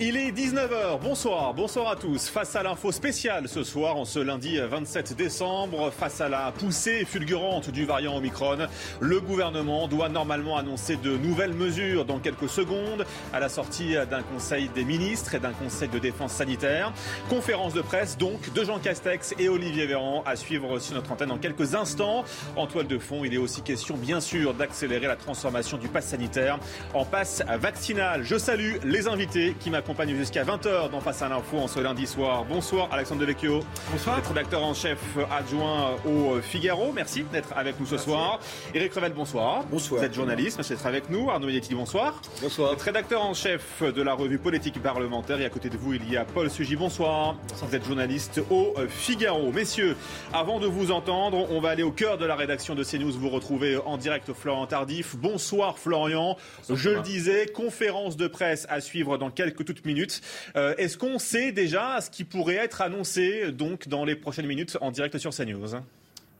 Il est 19h, bonsoir, bonsoir à tous. Face à l'info spéciale ce soir, en ce lundi 27 décembre, face à la poussée fulgurante du variant Omicron, le gouvernement doit normalement annoncer de nouvelles mesures dans quelques secondes à la sortie d'un conseil des ministres et d'un conseil de défense sanitaire. Conférence de presse donc de Jean Castex et Olivier Véran à suivre sur notre antenne dans quelques instants. En toile de fond, il est aussi question bien sûr d'accélérer la transformation du pass sanitaire en passe vaccinal. Je salue les invités qui m'accompagnent accompagne jusqu'à 20h dans Face à l'info en ce lundi soir. Bonsoir Alexandre Devecchio. Bonsoir. rédacteur en chef adjoint au Figaro. Merci d'être avec nous ce soir. Eric Revel, bonsoir. Bonsoir. Vous êtes journaliste, merci d'être avec nous. Arnaud Yetti, bonsoir. Bonsoir. Vous êtes rédacteur en chef de la revue politique parlementaire et à côté de vous, il y a Paul Sugy. Bonsoir. Vous êtes journaliste au Figaro. Messieurs, avant de vous entendre, on va aller au cœur de la rédaction de CNews. Vous retrouvez en direct Florian Tardif. Bonsoir Florian. Je le disais, conférence de presse à suivre dans quelques Euh, Est-ce qu'on sait déjà ce qui pourrait être annoncé donc dans les prochaines minutes en direct sur CNews?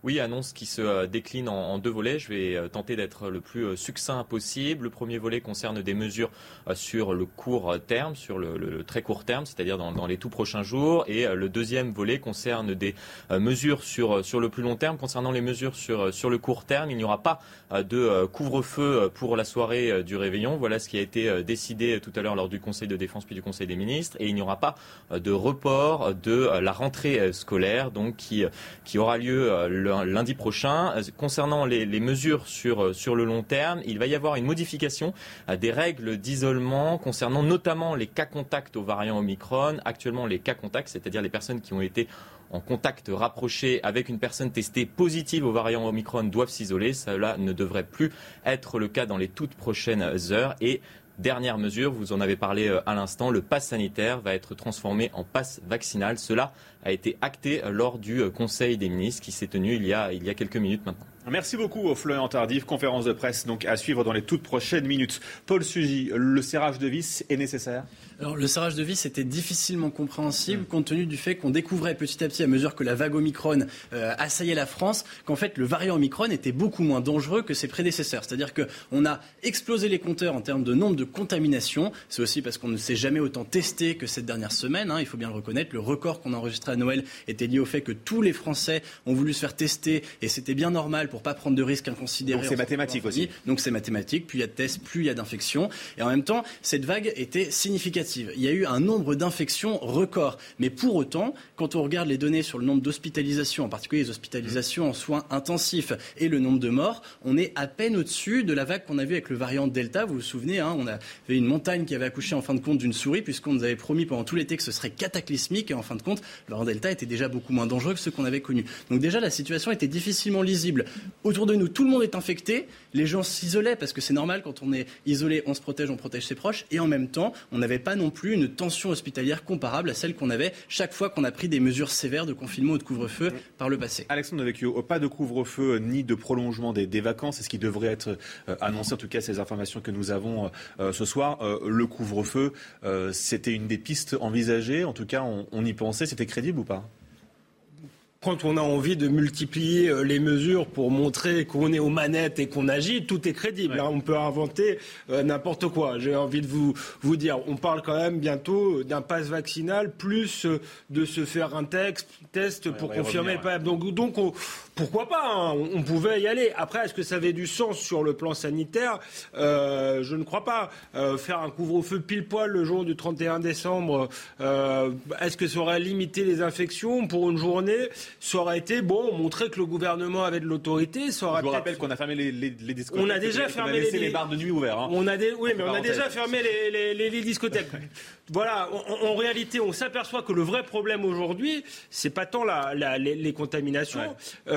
Oui, annonce qui se euh, décline en, deux volets. Je vais euh, tenter d'être le plus euh, succinct possible. Le premier volet concerne des mesures sur le court terme, sur le, très court terme, c'est-à-dire dans, les tout prochains jours. Et le deuxième volet concerne des mesures sur, sur le plus long terme. Concernant les mesures sur, sur le court terme, il n'y aura pas de couvre-feu pour la soirée du réveillon. Voilà ce qui a été décidé tout à l'heure lors du Conseil de défense puis du Conseil des ministres. Et il n'y aura pas de report de la rentrée scolaire, donc qui, qui aura lieu le lundi prochain. Euh, concernant les, mesures sur, euh, sur le long terme, il va y avoir une modification euh, des règles d'isolement concernant notamment les cas contacts au variant Omicron. Actuellement, les cas contacts, c'est-à-dire les personnes qui ont été en contact rapproché avec une personne testée positive au variant Omicron doivent s'isoler. Cela ne devrait plus être le cas dans les toutes prochaines heures. Et Dernière mesure, vous en avez parlé à l'instant, le pass sanitaire va être transformé en pass vaccinal. Cela a été acté lors du Conseil des ministres qui s'est tenu il y a, il y a quelques minutes maintenant. Merci beaucoup, Florian Tardif. Conférence de presse donc à suivre dans les toutes prochaines minutes. Paul Sugy, le serrage de vis est nécessaire? Alors, le serrage de vis était difficilement compréhensible mm. compte tenu du fait qu'on découvrait petit à petit, à mesure que la vague Omicron euh, assaillait la France, qu'en fait le variant Omicron était beaucoup moins dangereux que ses prédécesseurs. C'est-à-dire qu'on a explosé les compteurs en termes de nombre de contaminations. C'est aussi parce qu'on ne s'est jamais autant testé que cette dernière semaine. Hein, il faut bien le reconnaître. Le record qu'on a enregistré à Noël était lié au fait que tous les Français ont voulu se faire tester et c'était bien normal pour pas prendre de risques inconsidérés. Donc c'est mathématique aussi. Donc c'est mathématique. Plus il y a de tests, plus il y a d'infections. Et en même temps, cette vague était significative il y a eu un nombre d'infections record. Mais pour autant, quand on regarde les données sur le nombre d'hospitalisations, en particulier les hospitalisations en soins intensifs et le nombre de morts, on est à peine au-dessus de la vague qu'on a vue avec le variant Delta. Vous vous souvenez, hein, on avait une montagne qui avait accouché en fin de compte d'une souris, puisqu'on nous avait promis pendant tout l'été que ce serait cataclysmique. Et en fin de compte, le variant Delta était déjà beaucoup moins dangereux que ceux qu'on avait connus. Donc déjà, la situation était difficilement lisible. Autour de nous, tout le monde est infecté. Les gens s'isolaient parce que c'est normal, quand on est isolé, on se protège, on protège ses proches. Et en même temps, on n'avait pas non plus une tension hospitalière comparable à celle qu'on avait chaque fois qu'on a pris des mesures sévères de confinement ou de couvre-feu par le passé. Alexandre Devecchio, pas de couvre-feu ni de prolongement des, vacances, c'est ce qui devrait être euh, annoncé, en tout cas ces informations que nous avons euh, ce soir. Euh, le couvre-feu, c'était une des pistes envisagées, en tout cas on y pensait, c'était crédible ou pas? Quand on a envie de multiplier euh, les mesures pour montrer qu'on est aux manettes et qu'on agit, tout est crédible. Hein. On peut inventer euh, n'importe quoi. J'ai envie de vous, vous dire, on parle quand même bientôt d'un pass vaccinal, plus euh, de se faire un texte, test pour confirmer. pas. Donc, donc pourquoi pas hein. on, pouvait y aller. Après, est-ce que ça avait du sens sur le plan sanitaire? Je ne crois pas. faire un couvre-feu pile poil le jour du 31 décembre, est-ce que ça aurait limité les infections pour une journée? Ça aurait été bon, montrer que le gouvernement avait de l'autorité. Ça aurait Je vous rappelle qu'on a fermé les, les, les, discothèques. On a déjà fermé les, les, bars de nuit ouverts. Hein. On a des, oui, mais on a déjà fermé les, discothèques. voilà, en, réalité, on s'aperçoit que le vrai problème aujourd'hui, c'est pas tant la, les, contaminations,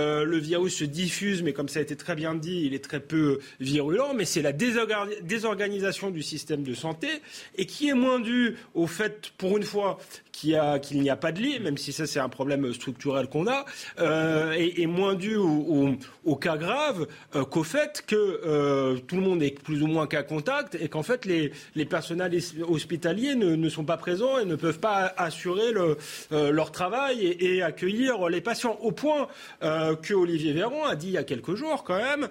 euh, le virus se diffuse, mais comme ça a été très bien dit, il est très peu virulent, mais c'est la désorganisation du système de santé et qui est moins due au fait, pour une fois, qu'il n'y a pas de lit, même si ça c'est un problème structurel qu'on a, euh, et, moins dû au, cas grave euh, qu'au fait que euh, tout le monde est plus ou moins cas contact et qu'en fait les, personnels hospitaliers ne, sont pas présents et ne peuvent pas assurer le, leur travail et, accueillir les patients. Au point que Olivier Véran a dit il y a quelques jours quand même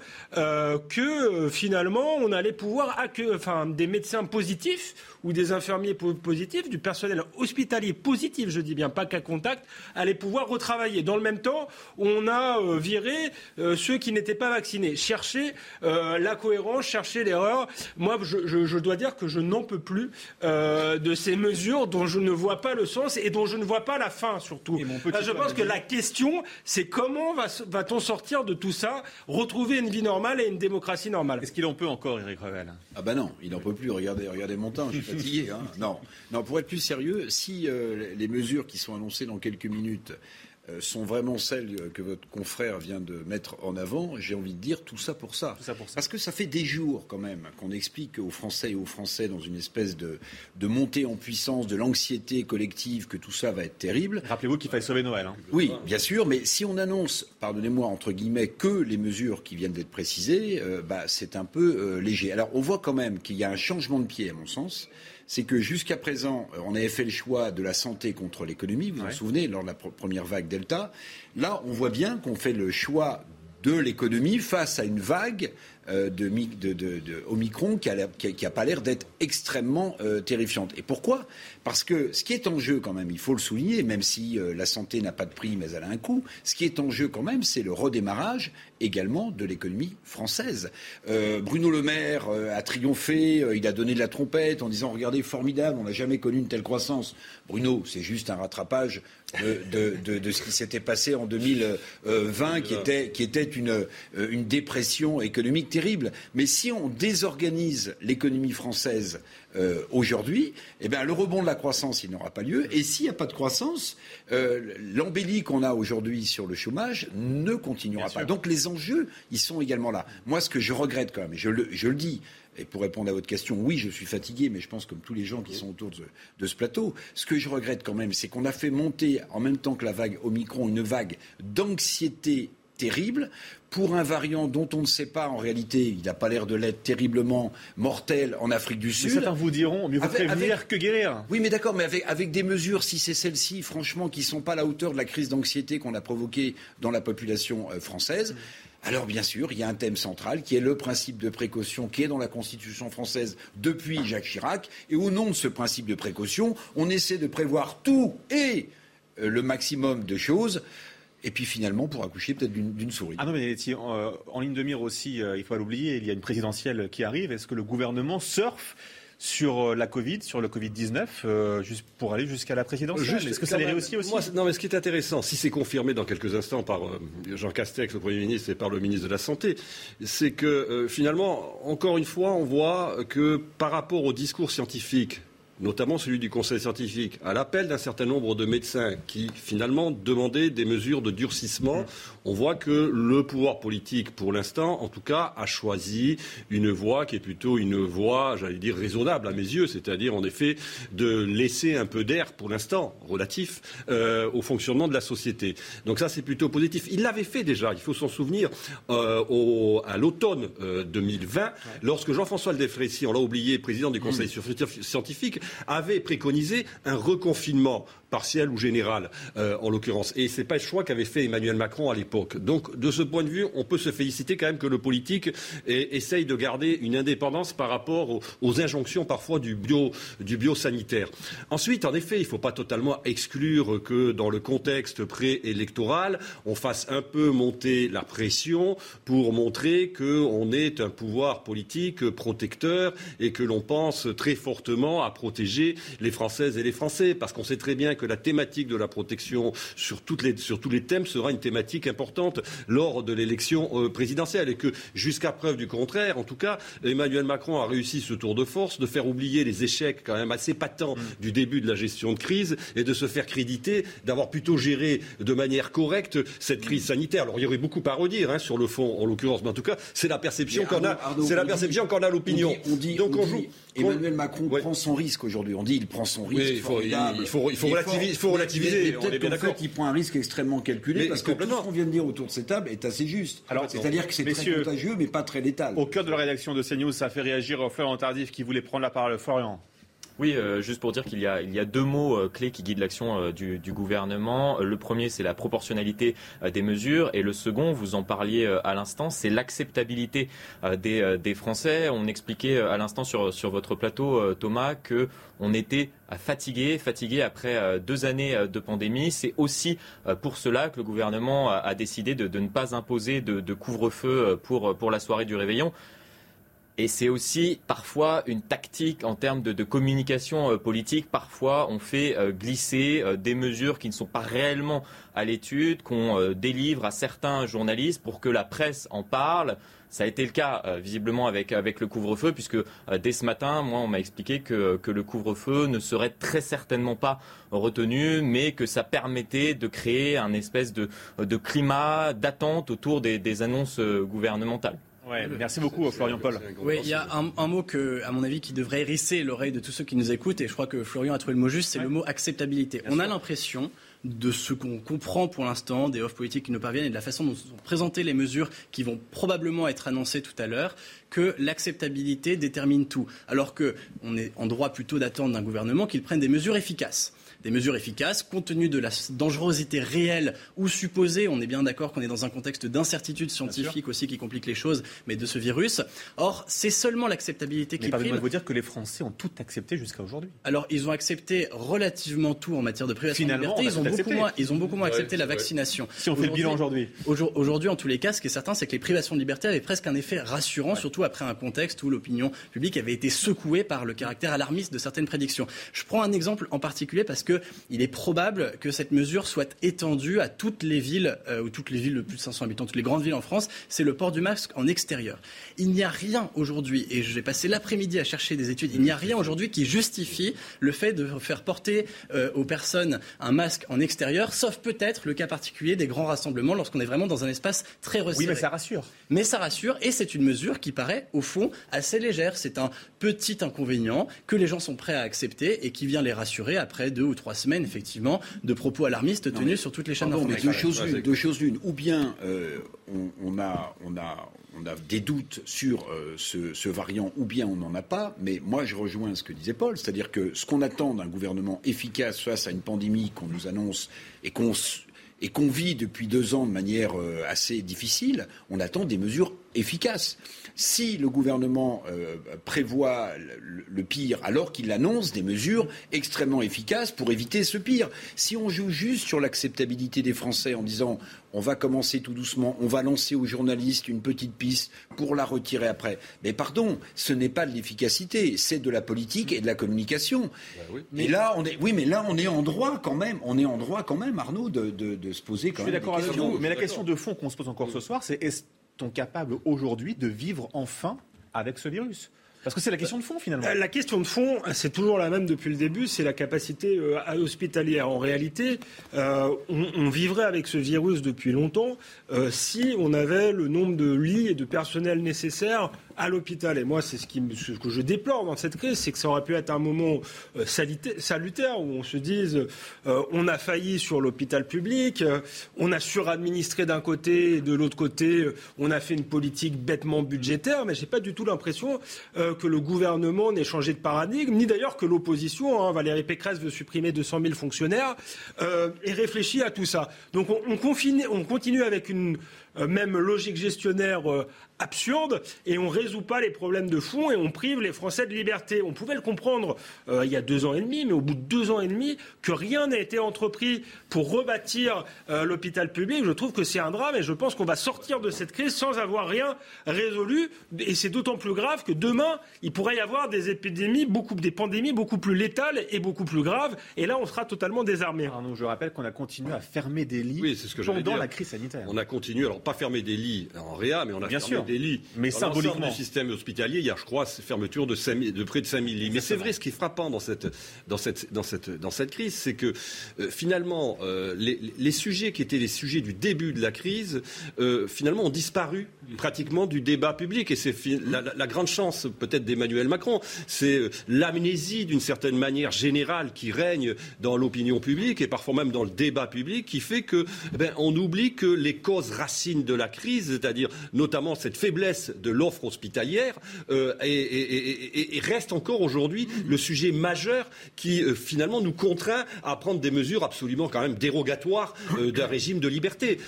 que finalement on allait pouvoir accueillir des médecins positifs ou des infirmiers positifs, du personnel hospitalier positif, je dis bien, pas qu'à contact, allaient pouvoir retravailler. Dans le même temps, on a euh, viré euh, ceux qui n'étaient pas vaccinés. Chercher euh, la cohérence, chercher l'erreur. Moi, je, dois dire que je n'en peux plus de ces mesures dont je ne vois pas le sens et dont je ne vois pas la fin, surtout. je pense que la question, c'est comment va-t-on sortir de tout ça, retrouver une vie normale et une démocratie normale? Est-ce qu'il en peut encore, Eric Revel? Ah ben non, il n'en peut plus. Regardez, regardez mon temps, je suis fatigué. Hein. Non. non, pour être plus sérieux, si les mesures qui sont annoncées dans quelques minutes euh, sont vraiment celles que votre confrère vient de mettre en avant, j'ai envie de dire tout ça, pour ça. Parce que ça fait des jours quand même qu'on explique aux Français et aux Français dans une espèce de, de montée en puissance de l'anxiété collective que tout ça va être terrible. Rappelez-vous qu'il fallait sauver Noël. Hein. Oui, bien sûr, mais si on annonce, pardonnez-moi, entre guillemets, que les mesures qui viennent d'être précisées, euh, bah, c'est un peu euh, léger. Alors on voit quand même qu'il y a un changement de pied, à mon sens c'est que jusqu'à présent, euh, on avait fait le choix de la santé contre l'économie, vous vous en souvenez, lors de la première vague Delta. Là, on voit bien qu'on fait le choix de l'économie face à une vague euh, de, de, Omicron qui n'a pas l'air d'être extrêmement euh, terrifiante. Et pourquoi? Parce que ce qui est en jeu quand même, il faut le souligner, même si la santé n'a pas de prix mais elle a un coût, ce qui est en jeu quand même, c'est le redémarrage également de l'économie française. Euh, Bruno Le Maire euh, a triomphé, euh, il a donné de la trompette en disant regardez, formidable, on n'a jamais connu une telle croissance. Bruno, c'est juste un rattrapage de, ce qui s'était passé en 2020, qui était, qui était une, une dépression économique terrible. Mais si on désorganise l'économie française euh, aujourd'hui, eh bien, le rebond de la croissance, il n'aura pas lieu. Et s'il n'y a pas de croissance, euh, l'embellie qu'on a aujourd'hui sur le chômage ne continuera pas. Donc les enjeux, ils sont également là. Moi, ce que je regrette quand même, et je le, je le dis, et pour répondre à votre question, oui, je suis fatigué, mais je pense comme tous les gens qui sont autour de, de ce plateau, ce que je regrette quand même, c'est qu'on a fait monter en même temps que la vague Omicron une vague d'anxiété terrible pour un variant dont on ne sait pas en réalité, il n'a pas l'air de l'être terriblement mortel en Afrique du Sud. certains vous diront, mieux vaut prévenir que guérir. Oui, mais d'accord, mais avec, avec, des mesures, si c'est celles-ci, franchement, qui ne sont pas à la hauteur de la crise d'anxiété qu'on a provoquée dans la population euh, française. Alors bien sûr, il y a un thème central qui est le principe de précaution qui est dans la Constitution française depuis Jacques Chirac. Et au nom de ce principe de précaution, on essaie de prévoir tout et euh, le maximum de choses et puis finalement pour accoucher peut-être d'une souris. Ah non, mais euh, en, ligne de mire aussi, euh, il faut pas l'oublier, il y a une présidentielle qui arrive. Est-ce que le gouvernement surfe sur euh, la Covid, sur le Covid-19, juste pour aller jusqu'à la présidentielle? Est-ce que ça les réussit aussi Non, mais ce qui est intéressant, si c'est confirmé dans quelques instants par Jean Castex, le Premier ministre, et par le ministre de la Santé, c'est que finalement, encore une fois, on voit que par rapport au discours scientifique notamment celui du Conseil scientifique, à l'appel d'un certain nombre de médecins qui finalement demandaient des mesures de durcissement, on voit que le pouvoir politique, pour l'instant, en tout cas, a choisi une voie qui est plutôt une voie, j'allais dire, raisonnable à mes yeux, c'est-à-dire en effet de laisser un peu d'air, pour l'instant, relatif, euh, au fonctionnement de la société. Donc ça, c'est plutôt positif. Il l'avait fait déjà, il faut s'en souvenir, euh, à l'automne 2020, euh, lorsque Jean-François Defrécy, on l'a oublié, président du Conseil mmh. scientifique, avait préconisé un reconfinement partiel ou général, euh, en l'occurrence. Et ce n'est pas le choix qu'avait fait Emmanuel Macron à l'époque. Donc, de ce point de vue, on peut se féliciter quand même que le politique essaye de garder une indépendance par rapport aux, injonctions parfois du bio, du biosanitaire. Ensuite, en effet, il ne faut pas totalement exclure que dans le contexte préélectoral, on fasse un peu monter la pression pour montrer qu'on est un pouvoir politique protecteur et que l'on pense très fortement à protéger les Françaises et les Français. Parce qu'on sait très bien que que la thématique de la protection sur, toutes les, sur tous les thèmes sera une thématique importante lors de l'élection euh, présidentielle et que jusqu'à preuve du contraire, en tout cas, Emmanuel Macron a réussi ce tour de force de faire oublier les échecs quand même assez patents mm. du début de la gestion de crise et de se faire créditer d'avoir plutôt géré de manière correcte cette crise sanitaire. Alors il y aurait beaucoup à redire hein, sur le fond, en l'occurrence, mais en tout cas, c'est la perception qu'on a, c'est la perception qu'on a l'opinion. On dit, Donc on, joue. Emmanuel Macron prend son risque aujourd'hui. On dit il prend son risque. il, faut, il, faut, il, faut, relativiser. Il faut relativiser. Peut-être qu'en fait, il prend un risque extrêmement calculé parce que tout ce qu'on vient de dire autour de cette table est assez juste. C'est-à-dire que c'est très contagieux, mais pas très létal. Au cœur de la rédaction de CNews, ça fait réagir Florian Tardif qui voulait prendre la parole. Florian. Oui, euh, juste pour dire qu'il y a, deux mots euh, clés qui guident l'action euh, du, gouvernement. Le premier, c'est la proportionnalité des mesures, et le second, vous en parliez à l'instant, c'est l'acceptabilité des, Français. On expliquait à l'instant sur, votre plateau, Thomas, que on était fatigué, fatigué après deux années de pandémie. C'est aussi pour cela que le gouvernement a, décidé de, ne pas imposer de, couvre-feu pour la soirée du réveillon. Et c'est aussi parfois une tactique en termes de, communication euh, politique. Parfois, on fait euh, glisser euh, des mesures qui ne sont pas réellement à l'étude, qu'on délivre à certains journalistes pour que la presse en parle. Ça a été le cas visiblement avec, le couvre-feu, puisque dès ce matin, moi, on m'a expliqué que, le couvre-feu ne serait très certainement pas retenu, mais que ça permettait de créer un espèce de, climat d'attente autour des annonces gouvernementales merci beaucoup, Florian Paul. Oui, il y a un, mot que, à mon avis, qui devrait hérisser l'oreille de tous ceux qui nous écoutent, et je crois que Florian a trouvé le mot juste, c'est le mot acceptabilité. On a l'impression de ce qu'on comprend pour l'instant des offres politiques qui nous parviennent et de la façon dont sont présentées les mesures qui vont probablement être annoncées tout à l'heure, que l'acceptabilité détermine tout. Alors qu'on est en droit plutôt d'attendre d'un gouvernement qu'il prenne des mesures efficaces des mesures efficaces, compte tenu de la dangerosité réelle ou supposée. On est bien d'accord qu'on est dans un contexte d'incertitude scientifique aussi qui complique les choses, mais de ce virus. Or, c'est seulement l'acceptabilité qui prime. Mais vous dire que les Français ont tout accepté jusqu'à aujourd'hui. Alors, ils ont accepté relativement tout en matière de privation de liberté. Ils ont, beaucoup moins, ils ont beaucoup moins accepté la vaccination. Si on fait le bilan aujourd'hui. Aujourd'hui, en tous les cas, ce qui est certain, c'est que les privations de liberté avaient presque un effet rassurant, surtout après un contexte où l'opinion publique avait été secouée par le caractère alarmiste de certaines prédictions. Je prends un exemple en particulier parce que il est probable que cette mesure soit étendue à toutes les villes, euh, ou toutes les villes de plus de 500 habitants, toutes les grandes villes en France. C'est le port du masque en extérieur. Il n'y a rien aujourd'hui, et j'ai passé l'après-midi à chercher des études, il n'y a rien aujourd'hui qui justifie le fait de faire porter euh, aux personnes un masque en extérieur, sauf peut-être le cas particulier des grands rassemblements lorsqu'on est vraiment dans un espace très resserré. Oui, mais ça rassure. Mais ça rassure, et c'est une mesure qui paraît, au fond, assez légère. C'est un petit inconvénient que les gens sont prêts à accepter et qui vient les rassurer après deux ou trois semaine, effectivement, de propos alarmistes tenus sur toutes les chaînes d'information. Deux choses l'une. Ou bien euh, on, a, on, a, on a des doutes sur euh, ce, variant, ou bien on n'en a pas. Mais moi, je rejoins ce que disait Paul, c'est-à-dire que ce qu'on attend d'un gouvernement efficace face à une pandémie qu'on nous annonce et qu'on et qu'on vit depuis deux ans de manière euh, assez difficile, on attend des mesures efficaces. Si le gouvernement euh, prévoit le, pire alors qu'il annonce des mesures extrêmement efficaces pour éviter ce pire, si on joue juste sur l'acceptabilité des Français en disant on va commencer tout doucement, on va lancer aux journalistes une petite piste pour la retirer après. Mais pardon, ce n'est pas de l'efficacité, c'est de la politique et de la communication. Bah oui. Mais là, on est, oui, mais là, on est en droit quand même, on est en droit quand même, Arnaud, de, de se poser quand Je suis d'accord avec vous, mais la question de fond qu'on se pose encore ce soir, c'est est-on capable aujourd'hui de vivre enfin avec ce virus? Parce que c'est la question de fond finalement. La question de fond, c'est toujours la même depuis le début, c'est la capacité euh, hospitalière. En réalité, euh, on, vivrait avec ce virus depuis longtemps euh, si on avait le nombre de lits et de personnel nécessaires à l'hôpital. Et moi, c'est ce, qui, ce que je déplore dans cette crise, c'est que ça aurait pu être un moment euh, salutaire où on se dise euh, on a failli sur l'hôpital public, euh, on a suradministré d'un côté et de l'autre côté, on a fait une politique bêtement budgétaire, mais j'ai pas du tout l'impression que le gouvernement n'ait changé de paradigme, ni d'ailleurs que l'opposition, hein, Valérie Pécresse veut supprimer 200 000 fonctionnaires, ait réfléchi à tout ça. Donc on, on, confine, on continue avec une même logique gestionnaire absurde et on résout pas les problèmes de fond et on prive les Français de liberté. On pouvait le comprendre euh, il y a deux ans et demi, mais au bout de deux ans et demi, que rien n'a été entrepris pour rebâtir euh, l'hôpital public, je trouve que c'est un drame et je pense qu'on va sortir de cette crise sans avoir rien résolu. Et c'est d'autant plus grave que demain, il pourrait y avoir des épidémies, beaucoup, des pandémies beaucoup plus létales et beaucoup plus graves. Et là, on sera totalement désarmé. je rappelle qu'on a continué à fermer des lits pendant la crise sanitaire. On a continué, alors pas fermer des lits en réa, mais on a Bien fermé sûr des lits. Mais dans symboliquement. du système hospitalier, il y a, je crois, fermeture de, 5 de près de 5000 lits. Mais c'est vrai, ce qui est frappant dans cette, dans cette, dans cette, dans cette crise, c'est que euh, finalement, euh, les, les, sujets qui étaient les sujets du début de la crise, euh, finalement, ont disparu pratiquement du débat public. Et c'est la, grande chance, peut-être, d'Emmanuel Macron. C'est l'amnésie, d'une certaine manière générale, qui règne dans l'opinion publique et parfois même dans le débat public, qui fait que, eh ben, on oublie que les causes racines de la crise, c'est-à-dire notamment cette faiblesse de l'offre hospitalière euh, reste encore aujourd'hui le sujet majeur qui euh, finalement nous contraint à prendre des mesures absolument quand même dérogatoires euh, d'un régime de liberté.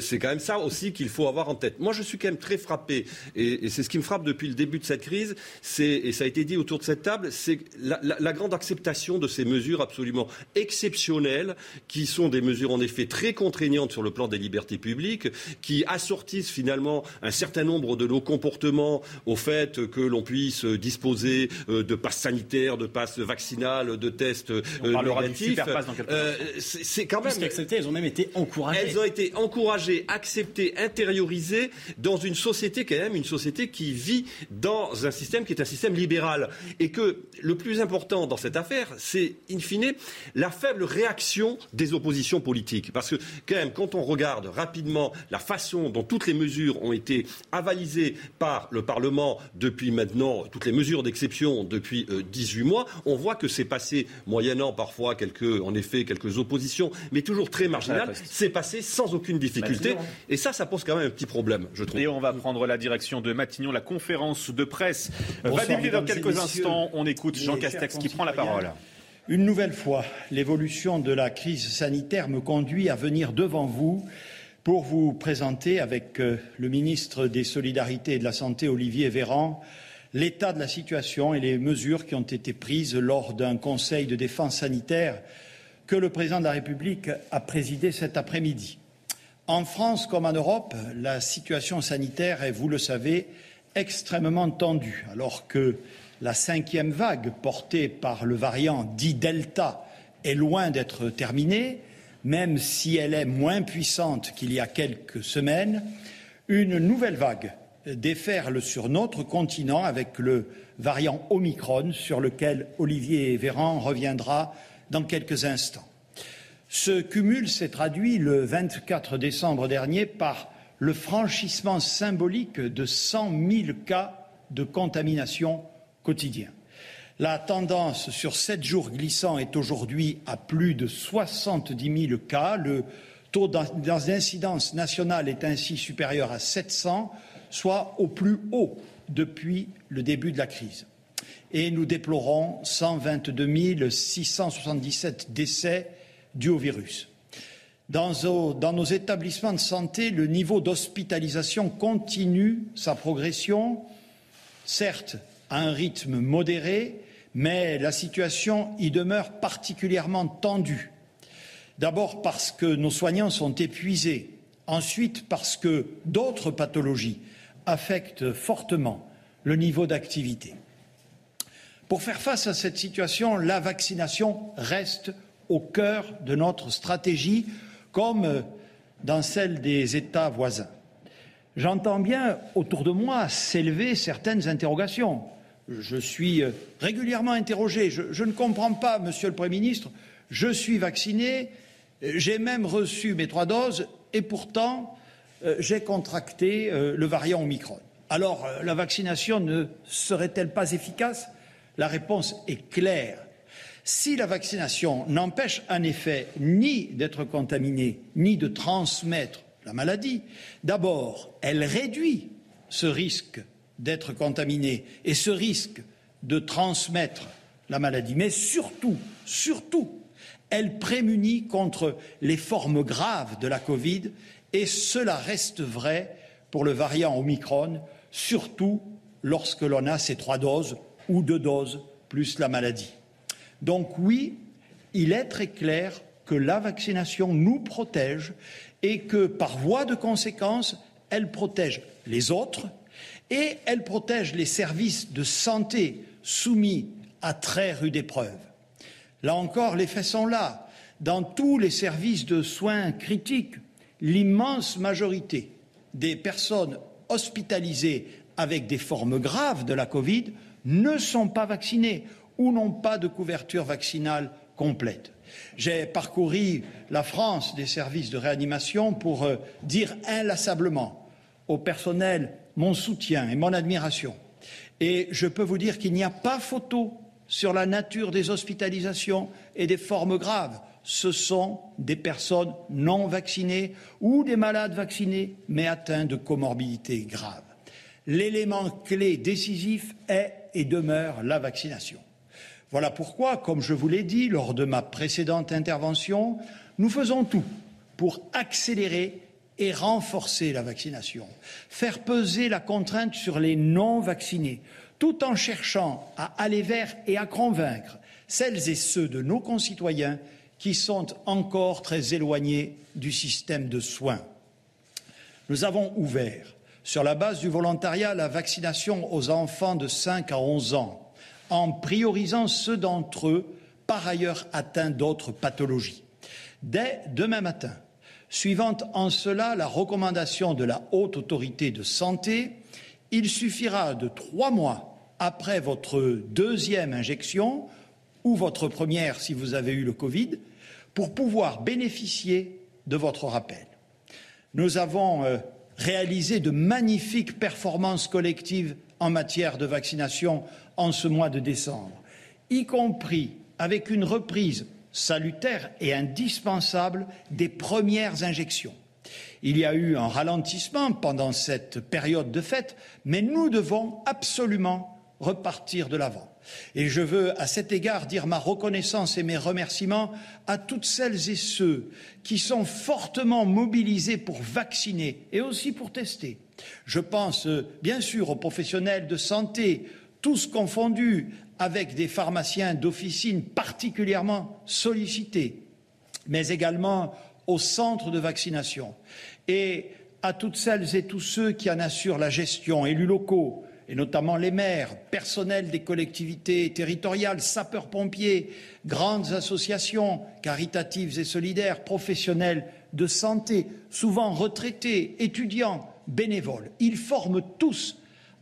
c'est quand même ça aussi qu'il faut avoir en tête. Moi, je suis quand même très frappé et, c'est ce qui me frappe depuis le début de cette crise. et ça a été dit autour de cette table, c'est la, la grande acceptation de ces mesures absolument exceptionnelles qui sont des mesures en effet très contraignantes sur le plan des libertés publiques, qui assortissent finalement un certain nombre de nos comportements au fait que l'on puisse disposer euh, de passes sanitaires, de passes vaccinales, de tests On euh, négatifs. Euh, c'est quand même. elles ont même été encouragées. Elles ont été encouragées, acceptées, intériorisées dans une société quand même, une société qui vit dans un système qui est un système libéral. Et que le plus important dans cette affaire, c'est in fine la faible réaction des oppositions politiques. Parce que quand même, quand on regarde rapidement la façon dont toutes les mesures ont été avalisé par le Parlement depuis maintenant, toutes les mesures d'exception depuis 18 euh, mois, on voit que c'est passé, moyennant parfois quelques, en effet, quelques oppositions, mais toujours très marginal, c'est passé sans aucune difficulté. Bah, Et ça, ça pose quand même un petit problème, je trouve. Et on va prendre la direction de Matignon, la conférence de presse va débuter dans quelques instants. On écoute Jean Castex qui prend la parole. Une nouvelle fois, l'évolution de la crise sanitaire me conduit à venir devant vous pour vous présenter avec euh, le ministre des Solidarités et de la Santé, Olivier Véran, l'état de la situation et les mesures qui ont été prises lors d'un conseil de défense sanitaire que le président de la République a présidé cet après-midi. En France comme en Europe, la situation sanitaire est, vous le savez, extrêmement tendue, alors que la cinquième vague portée par le variant dit Delta est loin d'être terminée même si elle est moins puissante qu'il y a quelques semaines, une nouvelle vague déferle sur notre continent avec le variant Omicron sur lequel Olivier Véran reviendra dans quelques instants. Ce cumul s'est traduit le 24 décembre dernier par le franchissement symbolique de 100 000 cas de contamination quotidien. La tendance sur sept jours glissants est aujourd'hui à plus de 70 000 cas. Le taux d'incidence nationale est ainsi supérieur à 700, soit au plus haut depuis le début de la crise. Et nous déplorons 122 677 décès dus au virus. Dans nos établissements de santé, le niveau d'hospitalisation continue sa progression, certes à un rythme modéré, mais la situation y demeure particulièrement tendue. D'abord parce que nos soignants sont épuisés, ensuite parce que d'autres pathologies affectent fortement le niveau d'activité. Pour faire face à cette situation, la vaccination reste au cœur de notre stratégie, comme dans celle des États voisins. J'entends bien autour de moi s'élever certaines interrogations je suis euh, régulièrement interrogé. Je, ne comprends pas, Monsieur le Premier ministre. Je suis vacciné, j'ai même reçu mes trois doses, et pourtant euh, j'ai contracté euh, le variant Omicron. Alors, la vaccination ne serait-elle pas efficace? La réponse est claire. Si la vaccination n'empêche en effet ni d'être contaminé, ni de transmettre la maladie, d'abord, elle réduit ce risque d'être contaminé et ce risque de transmettre la maladie. Mais surtout, surtout, elle prémunit contre les formes graves de la Covid Et cela reste vrai pour le variant Omicron, surtout lorsque l'on a ces trois doses ou deux doses plus la maladie. Donc oui, il est très clair que la vaccination nous protège et que par voie de conséquence, elle protège les autres et elle protège les services de santé soumis à très rude épreuve. Là encore, les faits sont là. Dans tous les services de soins critiques, l'immense majorité des personnes hospitalisées avec des formes graves de la Covid ne sont pas vaccinées ou n'ont pas de couverture vaccinale complète. J'ai parcouru la France des services de réanimation pour euh, dire inlassablement au personnel mon soutien et mon admiration. Et je peux vous dire qu'il n'y a pas photo sur la nature des hospitalisations et des formes graves. Ce sont des personnes non vaccinées ou des malades vaccinés mais atteints de comorbidités graves. L'élément clé décisif est et demeure la vaccination. Voilà pourquoi, comme je vous l'ai dit lors de ma précédente intervention, nous faisons tout pour accélérer et renforcer la vaccination, faire peser la contrainte sur les non vaccinés, tout en cherchant à aller vers et à convaincre celles et ceux de nos concitoyens qui sont encore très éloignés du système de soins. Nous avons ouvert, sur la base du volontariat, la vaccination aux enfants de 5 à 11 ans, en priorisant ceux d'entre eux par ailleurs atteints d'autres pathologies. Dès demain matin, suivant en cela la recommandation de la Haute Autorité de Santé, il suffira de trois mois après votre deuxième injection ou votre première si vous avez eu le Covid pour pouvoir bénéficier de votre rappel. Nous avons euh, réalisé de magnifiques performances collectives en matière de vaccination en ce mois de décembre, y compris avec une reprise salutaire et indispensable des premières injections. Il y a eu un ralentissement pendant cette période de fête, mais nous devons absolument repartir de l'avant. Et je veux à cet égard dire ma reconnaissance et mes remerciements à toutes celles et ceux qui sont fortement mobilisés pour vacciner et aussi pour tester. Je pense bien sûr aux professionnels de santé, tous confondus, avec des pharmaciens d'officine particulièrement sollicités, mais également aux centres de vaccination et à toutes celles et tous ceux qui en assurent la gestion, élus locaux, et notamment les maires, personnels des collectivités territoriales, sapeurs-pompiers, grandes associations caritatives et solidaires, professionnels de santé, souvent retraités, étudiants, bénévoles. Ils forment tous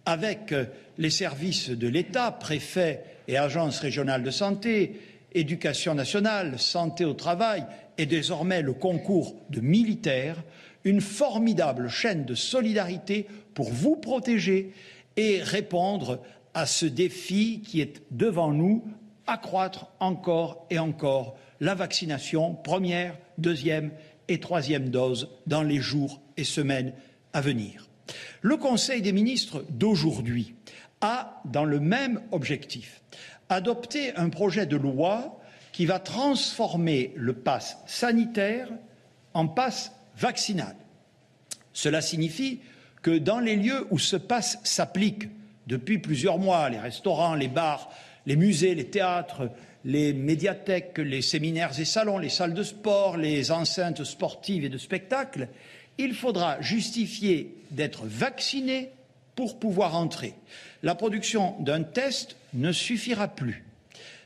avec euh, les services de l'État, préfets et agences régionales de santé, éducation nationale, santé au travail et désormais le concours de militaires, une formidable chaîne de solidarité pour vous protéger et répondre à ce défi qui est devant nous, accroître encore et encore la vaccination première, deuxième et troisième dose dans les jours et semaines à venir. Le Conseil des ministres d'aujourd'hui a, dans le même objectif, adopté un projet de loi qui va transformer le pass sanitaire en pass vaccinal. Cela signifie que dans les lieux où ce pass s'applique depuis plusieurs mois, les restaurants, les bars, les musées, les théâtres, les médiathèques, les séminaires et salons, les salles de sport, les enceintes sportives et de spectacles, il faudra justifier d'être vacciné pour pouvoir entrer. La production d'un test ne suffira plus.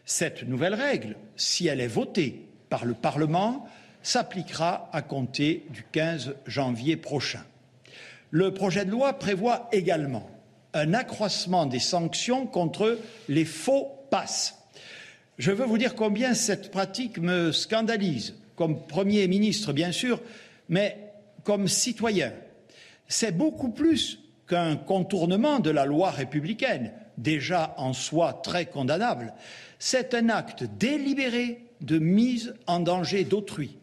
Cette nouvelle règle, si elle est votée par le Parlement, s'appliquera à compter du 15 janvier prochain. Le projet de loi prévoit également un accroissement des sanctions contre les faux passes. Je veux vous dire combien cette pratique me scandalise, comme Premier ministre bien sûr, mais comme citoyen. C'est beaucoup plus qu'un contournement de la loi républicaine, déjà en soi très condamnable. C'est un acte délibéré de mise en danger d'autrui.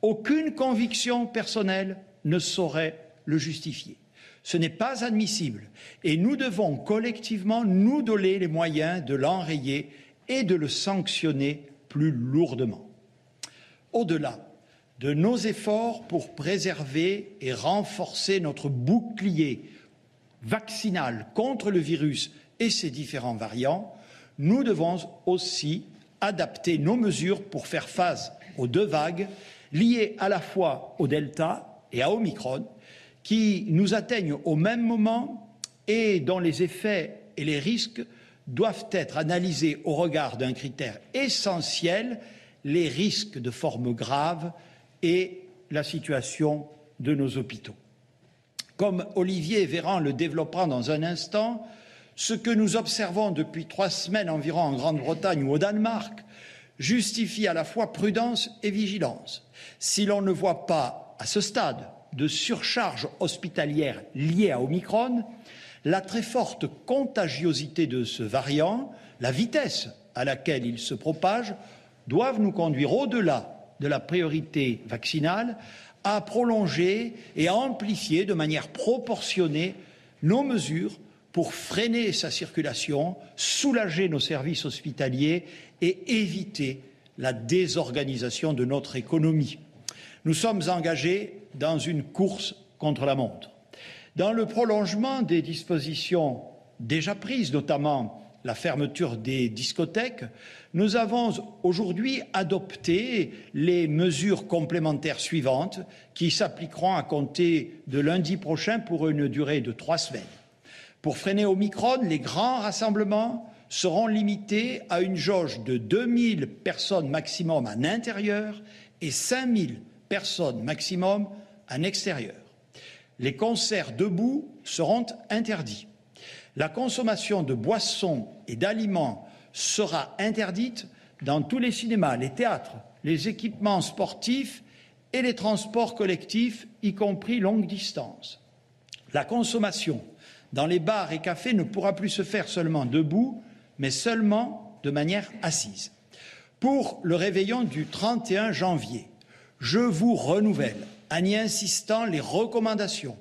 Aucune conviction personnelle ne saurait le justifier. Ce n'est pas admissible et nous devons collectivement nous donner les moyens de l'enrayer et de le sanctionner plus lourdement. Au-delà de nos efforts pour préserver et renforcer notre bouclier vaccinal contre le virus et ses différents variants, nous devons aussi adapter nos mesures pour faire face aux deux vagues liées à la fois au Delta et à Omicron, qui nous atteignent au même moment et dont les effets et les risques doivent être analysés au regard d'un critère essentiel, les risques de forme grave et la situation de nos hôpitaux. Comme Olivier Véran le développera dans un instant, ce que nous observons depuis trois semaines environ en Grande-Bretagne ou au Danemark justifie à la fois prudence et vigilance. Si l'on ne voit pas à ce stade de surcharge hospitalière liée à Omicron, la très forte contagiosité de ce variant, la vitesse à laquelle il se propage, doivent nous conduire au-delà de la priorité vaccinale à prolonger et à amplifier de manière proportionnée nos mesures pour freiner sa circulation, soulager nos services hospitaliers et éviter la désorganisation de notre économie. Nous sommes engagés dans une course contre la montre. Dans le prolongement des dispositions déjà prises, notamment la fermeture des discothèques, nous avons aujourd'hui adopté les mesures complémentaires suivantes qui s'appliqueront à compter de lundi prochain pour une durée de trois semaines. Pour freiner Omicron, les grands rassemblements seront limités à une jauge de 2000 personnes maximum en intérieur et 5000 personnes maximum en extérieur. Les concerts debout seront interdits. La consommation de boissons et d'aliments sera interdite dans tous les cinémas, les théâtres, les équipements sportifs et les transports collectifs, y compris longue distance. La consommation dans les bars et cafés ne pourra plus se faire seulement debout, mais seulement de manière assise. Pour le réveillon du 31 janvier, je vous renouvelle, en y insistant, les recommandations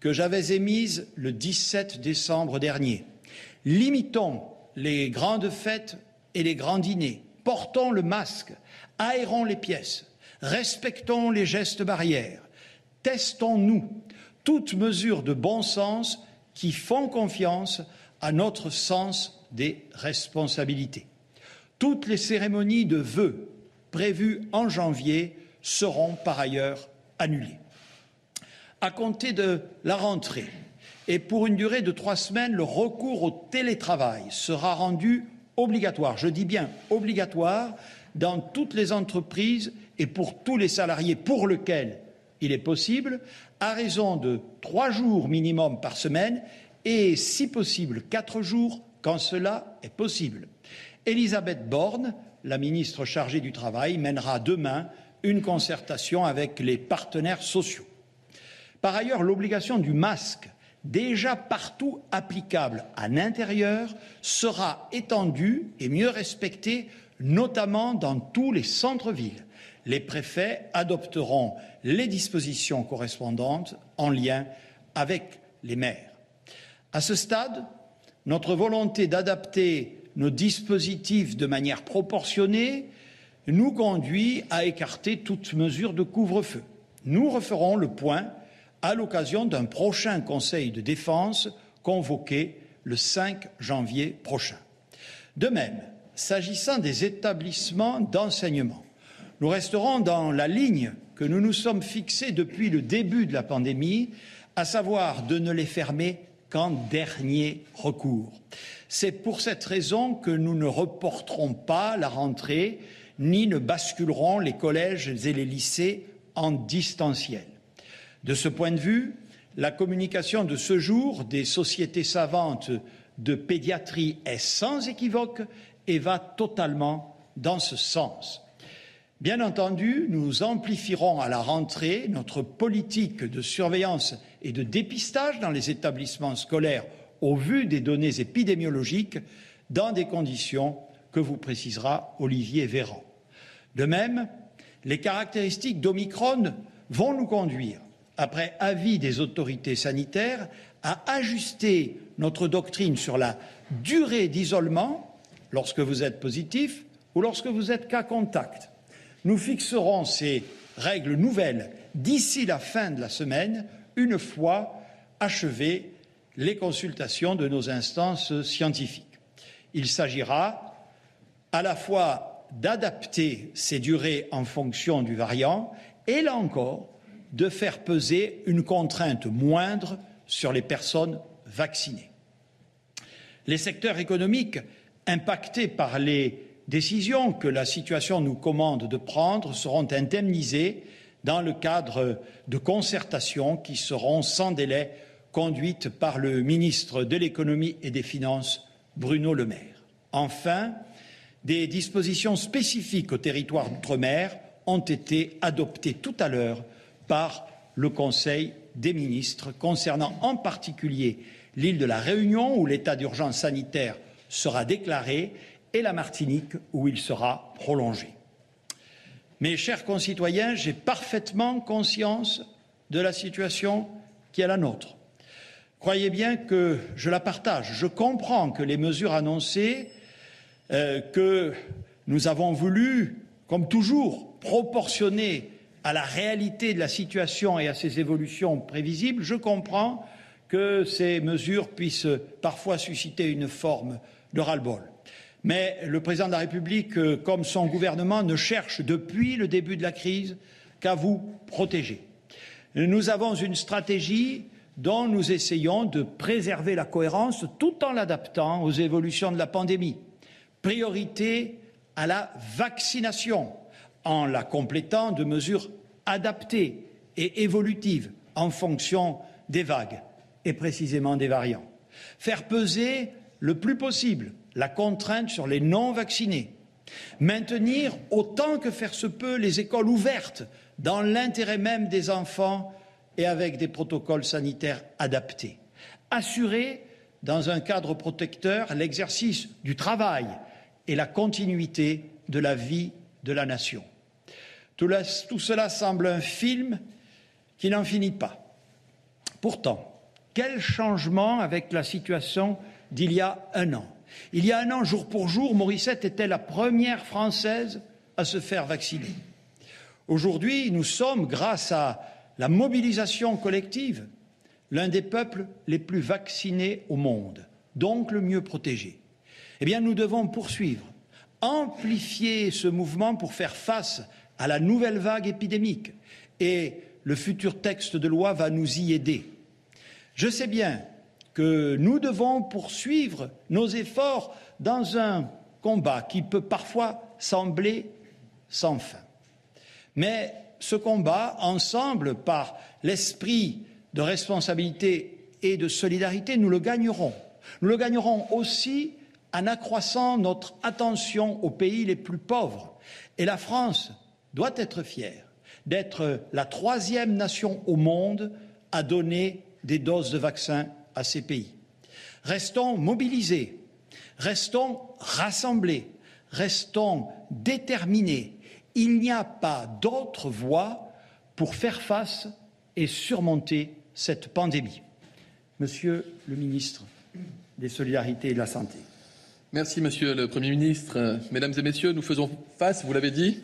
que j'avais émises le 17 décembre dernier. Limitons les grandes fêtes et les grands dîners, portons le masque, aérons les pièces, respectons les gestes barrières, testons-nous. Toutes mesures de bon sens qui font confiance à notre sens des responsabilités. Toutes les cérémonies de vœux prévues en janvier seront par ailleurs annulées. À compter de la rentrée et pour une durée de trois semaines, le recours au télétravail sera rendu obligatoire, je dis bien obligatoire, dans toutes les entreprises et pour tous les salariés pour lesquels il est possible, à raison de trois jours minimum par semaine et, si possible, quatre jours quand cela est possible. Elisabeth Borne, la ministre chargée du Travail, mènera demain une concertation avec les partenaires sociaux. Par ailleurs, l'obligation du masque, déjà partout applicable à l'intérieur, sera étendue et mieux respectée, notamment dans tous les centres-villes les préfets adopteront les dispositions correspondantes en lien avec les maires. À ce stade, notre volonté d'adapter nos dispositifs de manière proportionnée nous conduit à écarter toute mesure de couvre-feu. Nous referons le point à l'occasion d'un prochain Conseil de défense convoqué le 5 janvier prochain. De même, s'agissant des établissements d'enseignement, nous resterons dans la ligne que nous nous sommes fixés depuis le début de la pandémie, à savoir de ne les fermer qu'en dernier recours. C'est pour cette raison que nous ne reporterons pas la rentrée ni ne basculerons les collèges et les lycées en distanciel. De ce point de vue, la communication de ce jour des sociétés savantes de pédiatrie est sans équivoque et va totalement dans ce sens. Bien entendu, nous amplifierons à la rentrée notre politique de surveillance et de dépistage dans les établissements scolaires au vu des données épidémiologiques dans des conditions que vous précisera Olivier Véran. De même, les caractéristiques d'Omicron vont nous conduire, après avis des autorités sanitaires, à ajuster notre doctrine sur la durée d'isolement lorsque vous êtes positif ou lorsque vous êtes cas contact nous fixerons ces règles nouvelles d'ici la fin de la semaine, une fois achevées les consultations de nos instances scientifiques. Il s'agira à la fois d'adapter ces durées en fonction du variant et, là encore, de faire peser une contrainte moindre sur les personnes vaccinées. Les secteurs économiques impactés par les décisions que la situation nous commande de prendre seront indemnisés dans le cadre de concertations qui seront sans délai conduites par le ministre de l'économie et des finances, Bruno Le Maire. Enfin, des dispositions spécifiques au territoire d'outre-mer ont été adoptées tout à l'heure par le Conseil des ministres concernant en particulier l'île de la Réunion où l'état d'urgence sanitaire sera déclaré et la Martinique où il sera prolongé. Mes chers concitoyens, j'ai parfaitement conscience de la situation qui est la nôtre. Croyez bien que je la partage. Je comprends que les mesures annoncées euh, que nous avons voulu, comme toujours, proportionner à la réalité de la situation et à ses évolutions prévisibles, je comprends que ces mesures puissent parfois susciter une forme de ras-le-bol. Mais le président de la République, euh, comme son gouvernement, ne cherche depuis le début de la crise qu'à vous protéger. Nous avons une stratégie dont nous essayons de préserver la cohérence tout en l'adaptant aux évolutions de la pandémie. Priorité à la vaccination, en la complétant de mesures adaptées et évolutives en fonction des vagues et précisément des variants. Faire peser le plus possible la contrainte sur les non vaccinés. Maintenir autant que faire se peut les écoles ouvertes dans l'intérêt même des enfants et avec des protocoles sanitaires adaptés. Assurer, dans un cadre protecteur, l'exercice du travail et la continuité de la vie de la nation. Tout, cela semble un film qui n'en finit pas. Pourtant, quel changement avec la situation d'il y a un an? Il y a un an, jour pour jour, Morissette était la première Française à se faire vacciner. Aujourd'hui, nous sommes, grâce à la mobilisation collective, l'un des peuples les plus vaccinés au monde, donc le mieux protégé. Eh bien, nous devons poursuivre, amplifier ce mouvement pour faire face à la nouvelle vague épidémique. Et le futur texte de loi va nous y aider. Je sais bien que nous devons poursuivre nos efforts dans un combat qui peut parfois sembler sans fin. Mais ce combat, ensemble, par l'esprit de responsabilité et de solidarité, nous le gagnerons. Nous le gagnerons aussi en accroissant notre attention aux pays les plus pauvres. Et la France doit être fière d'être la troisième nation au monde à donner des doses de vaccins à ces pays. Restons mobilisés, restons rassemblés, restons déterminés. Il n'y a pas d'autre voie pour faire face et surmonter cette pandémie. Monsieur le ministre des Solidarités et de la Santé. Merci, Monsieur le Premier ministre. Mesdames et Messieurs, nous faisons face, vous l'avez dit,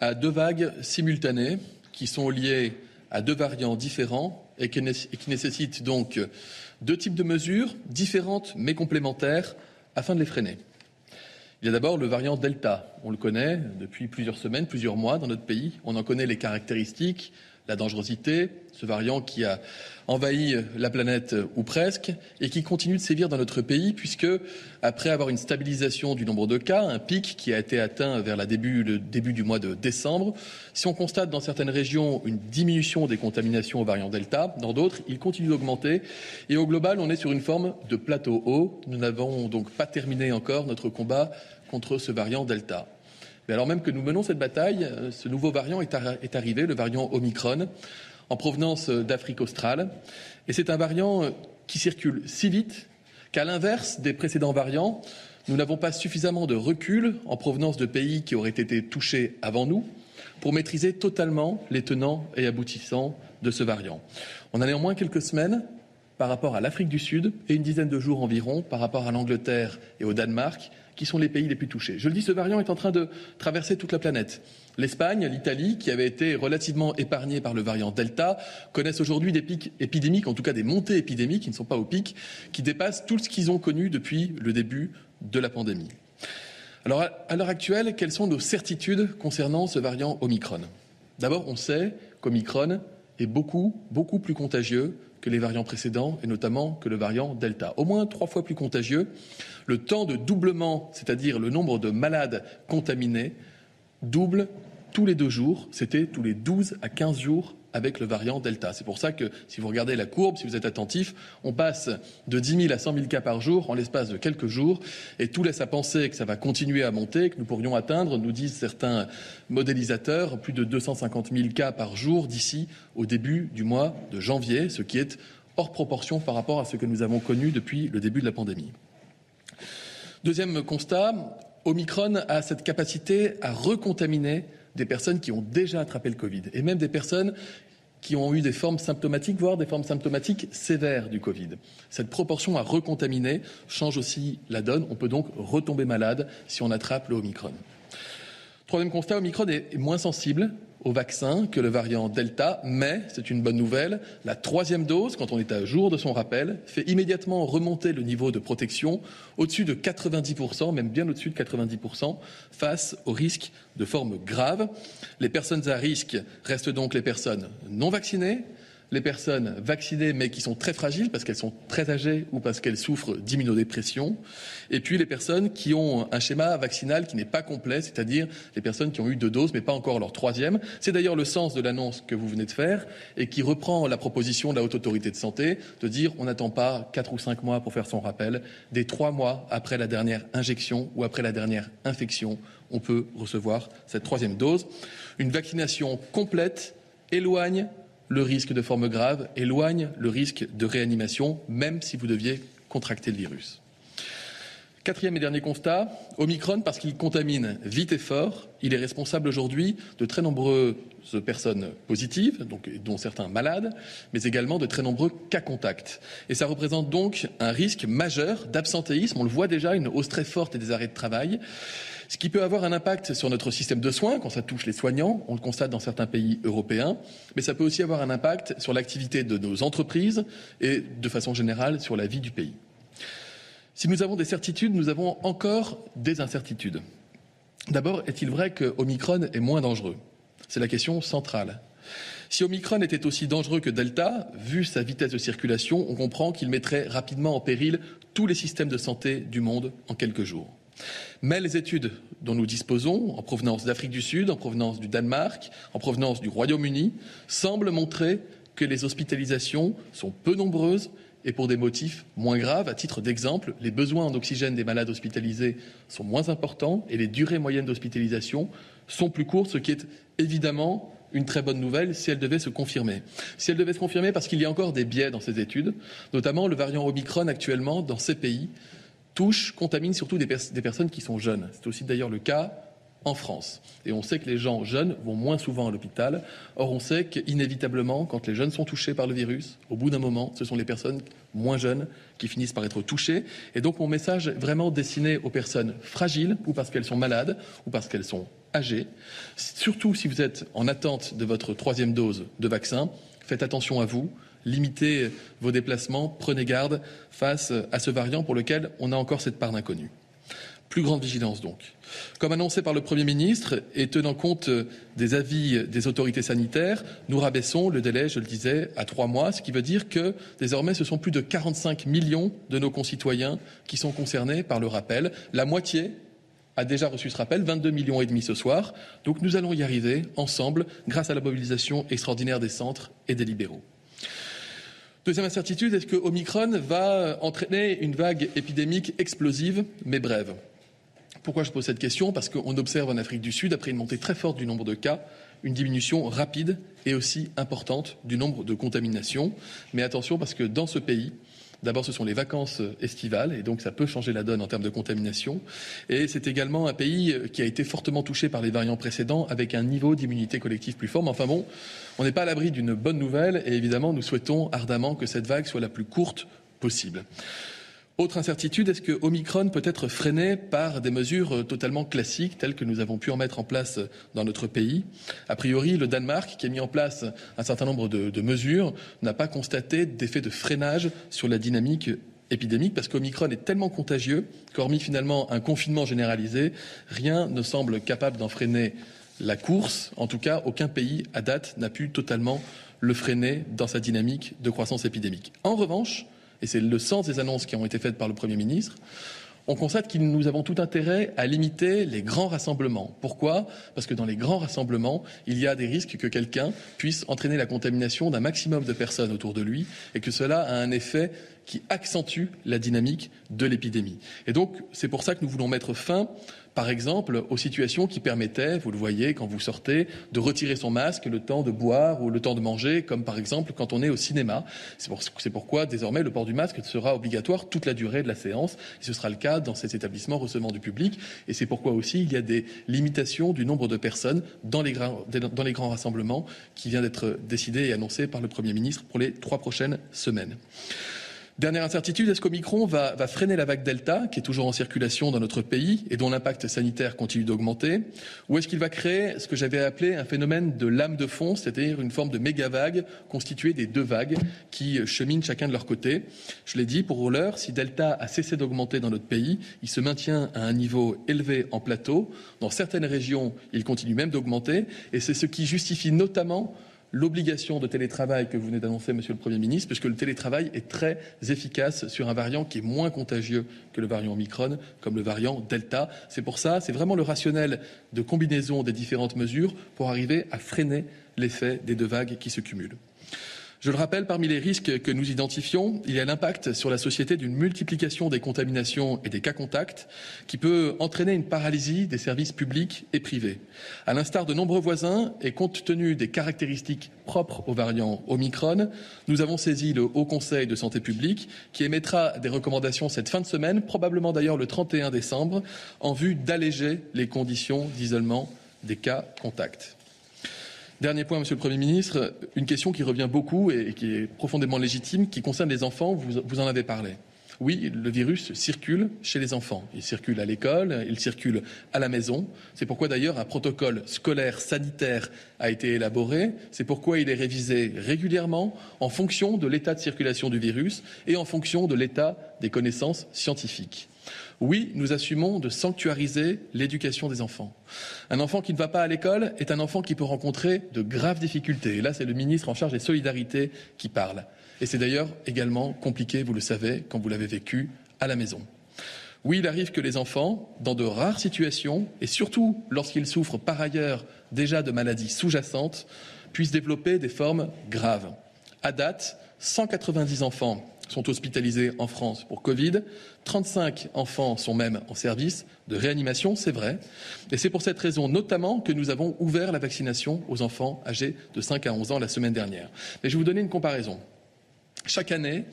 à deux vagues simultanées qui sont liées à deux variants différents et qui, nécessitent donc deux types de mesures différentes mais complémentaires afin de les freiner. Il y a d'abord le variant Delta. On le connaît depuis plusieurs semaines, plusieurs mois dans notre pays. On en connaît les caractéristiques, la dangerosité, ce variant qui a envahi la planète ou presque et qui continue de sévir dans notre pays puisque après avoir une stabilisation du nombre de cas, un pic qui a été atteint vers le début du mois de décembre, si on constate dans certaines régions une diminution des contaminations au variant Delta, dans d'autres, il continue d'augmenter et au global, on est sur une forme de plateau haut. Nous n'avons donc pas terminé encore notre combat contre ce variant Delta. Mais alors même que nous menons cette bataille, euh, ce nouveau variant est, arrivé, le variant Omicron, en provenance euh, d'Afrique australe. Et c'est un variant euh, qui circule si vite qu'à l'inverse des précédents variants, nous n'avons pas suffisamment de recul en provenance de pays qui auraient été touchés avant nous pour maîtriser totalement les tenants et aboutissants de ce variant. On a néanmoins quelques semaines par rapport à l'Afrique du Sud et une dizaine de jours environ par rapport à l'Angleterre et au Danemark qui sont les pays les plus touchés. Je le dis, ce variant est en train de traverser toute la planète. L'Espagne, l'Italie, qui avaient été relativement épargnés par le variant Delta, connaissent aujourd'hui des pics épidémiques, en tout cas des montées épidémiques qui ne sont pas au pic, qui dépassent tout ce qu'ils ont connu depuis le début de la pandémie. Alors, à l'heure actuelle, quelles sont nos certitudes concernant ce variant Omicron? D'abord, on sait qu'Omicron est beaucoup, beaucoup plus contagieux que les variants précédents, et notamment que le variant Delta. Au moins trois fois plus contagieux. Le temps de doublement, c'est-à-dire le nombre de malades contaminés, double tous les deux jours, c'était tous les 12 à 15 jours avec le variant Delta. C'est pour ça que, si vous regardez la courbe, si vous êtes attentif, on passe de 10 000 à 100 000 cas par jour en l'espace de quelques jours, et tout laisse à penser que ça va continuer à monter, que nous pourrions atteindre, nous disent certains modélisateurs, plus de 250 000 cas par jour d'ici au début du mois de janvier, ce qui est hors proportion par rapport à ce que nous avons connu depuis le début de la pandémie. Deuxième constat, Omicron a cette capacité à recontaminer des personnes qui ont déjà attrapé le Covid et même des personnes qui ont eu des formes symptomatiques, voire des formes symptomatiques sévères du Covid. Cette proportion à recontaminer change aussi la donne. On peut donc retomber malade si on attrape le Omicron. Troisième constat, Omicron est moins sensible au vaccin que le variant Delta, mais c'est une bonne nouvelle, la troisième dose, quand on est à jour de son rappel, fait immédiatement remonter le niveau de protection au-dessus de 90%, même bien au-dessus de 90%, face au risque de formes graves. Les personnes à risque restent donc les personnes non vaccinées, les personnes vaccinées mais qui sont très fragiles parce qu'elles sont très âgées ou parce qu'elles souffrent d'immunodépression, et puis les personnes qui ont un schéma vaccinal qui n'est pas complet, c'est-à-dire les personnes qui ont eu deux doses mais pas encore leur troisième. C'est d'ailleurs le sens de l'annonce que vous venez de faire et qui reprend la proposition de la Haute Autorité de Santé de dire on n'attend pas quatre ou cinq mois pour faire son rappel, dès trois mois après la dernière injection ou après la dernière infection, on peut recevoir cette troisième dose. Une vaccination complète éloigne le risque de forme grave, éloigne le risque de réanimation, même si vous deviez contracter le virus. Quatrième et dernier constat, Omicron, parce qu'il contamine vite et fort, il est responsable aujourd'hui de très nombreuses personnes positives, dont certains malades, mais également de très nombreux cas contacts. Et ça représente donc un risque majeur d'absentéisme. On le voit déjà, une hausse très forte des arrêts de travail ce qui peut avoir un impact sur notre système de soins quand ça touche les soignants, on le constate dans certains pays européens, mais ça peut aussi avoir un impact sur l'activité de nos entreprises et de façon générale sur la vie du pays. Si nous avons des certitudes, nous avons encore des incertitudes. D'abord, est-il vrai que Omicron est moins dangereux? C'est la question centrale. Si Omicron était aussi dangereux que Delta, vu sa vitesse de circulation, on comprend qu'il mettrait rapidement en péril tous les systèmes de santé du monde en quelques jours. Mais les études dont nous disposons, en provenance d'Afrique du Sud, en provenance du Danemark, en provenance du Royaume-Uni, semblent montrer que les hospitalisations sont peu nombreuses et pour des motifs moins graves. À titre d'exemple, les besoins en oxygène des malades hospitalisés sont moins importants et les durées moyennes d'hospitalisation sont plus courtes, ce qui est évidemment une très bonne nouvelle si elle devait se confirmer. Si elle devait se confirmer parce qu'il y a encore des biais dans ces études, notamment le variant Omicron actuellement dans ces pays touche, contamine surtout des, des personnes qui sont jeunes. C'est aussi d'ailleurs le cas en France. Et on sait que les gens jeunes vont moins souvent à l'hôpital. Or, on sait qu'inévitablement, quand les jeunes sont touchés par le virus, au bout d'un moment, ce sont les personnes moins jeunes qui finissent par être touchées. Et donc, mon message est vraiment destiné aux personnes fragiles, ou parce qu'elles sont malades, ou parce qu'elles sont âgées. Surtout si vous êtes en attente de votre troisième dose de vaccin, faites attention à vous limitez vos déplacements, prenez garde face à ce variant pour lequel on a encore cette part d'inconnu. Plus grande vigilance donc. Comme annoncé par le Premier ministre et tenant compte des avis des autorités sanitaires, nous rabaissons le délai, je le disais, à trois mois, ce qui veut dire que désormais ce sont plus de 45 millions de nos concitoyens qui sont concernés par le rappel. La moitié a déjà reçu ce rappel, 22 millions et demi ce soir. Donc nous allons y arriver ensemble grâce à la mobilisation extraordinaire des centres et des libéraux. Deuxième incertitude, est-ce que Omicron va entraîner une vague épidémique explosive? Mais brève. Pourquoi je pose cette question? Parce qu'on observe en Afrique du Sud, après une montée très forte du nombre de cas, une diminution rapide et aussi importante du nombre de contaminations. Mais attention, parce que dans ce pays, D'abord, ce sont les vacances estivales, et donc ça peut changer la donne en termes de contamination. Et c'est également un pays qui a été fortement touché par les variants précédents, avec un niveau d'immunité collective plus fort. Mais enfin bon, on n'est pas à l'abri d'une bonne nouvelle, et évidemment, nous souhaitons ardemment que cette vague soit la plus courte possible. Autre incertitude, est-ce que Omicron peut être freiné par des mesures euh, totalement classiques telles que nous avons pu en mettre en place dans notre pays? A priori, le Danemark, qui a mis en place un certain nombre de, de mesures, n'a pas constaté d'effet de freinage sur la dynamique épidémique parce qu'Omicron est tellement contagieux qu'hormis finalement un confinement généralisé, rien ne semble capable d'en freiner la course. En tout cas, aucun pays à date n'a pu totalement le freiner dans sa dynamique de croissance épidémique. En revanche, et c'est le sens des annonces qui ont été faites par le Premier ministre, on constate que nous avons tout intérêt à limiter les grands rassemblements. Pourquoi? Parce que dans les grands rassemblements, il y a des risques que quelqu'un puisse entraîner la contamination d'un maximum de personnes autour de lui et que cela a un effet qui accentue la dynamique de l'épidémie. Et donc, c'est pour ça que nous voulons mettre fin par exemple, aux situations qui permettaient, vous le voyez quand vous sortez, de retirer son masque le temps de boire ou le temps de manger, comme par exemple quand on est au cinéma. C'est pour, pourquoi désormais le port du masque sera obligatoire toute la durée de la séance. Ce sera le cas dans ces établissements recevant du public. Et c'est pourquoi aussi il y a des limitations du nombre de personnes dans les, dans les grands rassemblements qui vient d'être décidé et annoncé par le Premier ministre pour les trois prochaines semaines. Dernière incertitude, est-ce qu'Omicron va, va freiner la vague Delta, qui est toujours en circulation dans notre pays et dont l'impact sanitaire continue d'augmenter? Ou est-ce qu'il va créer ce que j'avais appelé un phénomène de lame de fond, c'est-à-dire une forme de méga-vague constituée des deux vagues qui cheminent chacun de leur côté? Je l'ai dit, pour l'heure, si Delta a cessé d'augmenter dans notre pays, il se maintient à un niveau élevé en plateau. Dans certaines régions, il continue même d'augmenter et c'est ce qui justifie notamment l'obligation de télétravail que vous venez d'annoncer, Monsieur le Premier ministre, puisque le télétravail est très efficace sur un variant qui est moins contagieux que le variant Omicron, comme le variant Delta. C'est pour ça, c'est vraiment le rationnel de combinaison des différentes mesures pour arriver à freiner l'effet des deux vagues qui se cumulent. Je le rappelle, parmi les risques que nous identifions, il y a l'impact sur la société d'une multiplication des contaminations et des cas contacts qui peut entraîner une paralysie des services publics et privés. À l'instar de nombreux voisins et compte tenu des caractéristiques propres aux variants Omicron, nous avons saisi le Haut Conseil de santé publique qui émettra des recommandations cette fin de semaine, probablement d'ailleurs le 31 décembre, en vue d'alléger les conditions d'isolement des cas contacts. Dernier point, Monsieur le Premier ministre, une question qui revient beaucoup et qui est profondément légitime, qui concerne les enfants, vous, vous en avez parlé. Oui, le virus circule chez les enfants. Il circule à l'école, il circule à la maison. C'est pourquoi d'ailleurs un protocole scolaire sanitaire a été élaboré. C'est pourquoi il est révisé régulièrement en fonction de l'état de circulation du virus et en fonction de l'état des connaissances scientifiques. Oui, nous assumons de sanctuariser l'éducation des enfants. Un enfant qui ne va pas à l'école est un enfant qui peut rencontrer de graves difficultés. Et là, c'est le ministre en charge des solidarités qui parle. Et c'est d'ailleurs également compliqué, vous le savez, quand vous l'avez vécu à la maison. Oui, il arrive que les enfants, dans de rares situations, et surtout lorsqu'ils souffrent par ailleurs déjà de maladies sous-jacentes, puissent développer des formes graves. À date, 190 enfants sont hospitalisés en France pour Covid. 35 enfants sont même en service de réanimation, c'est vrai. Et c'est pour cette raison notamment que nous avons ouvert la vaccination aux enfants âgés de 5 à 11 ans la semaine dernière. Mais je vais vous donner une comparaison. Chaque année,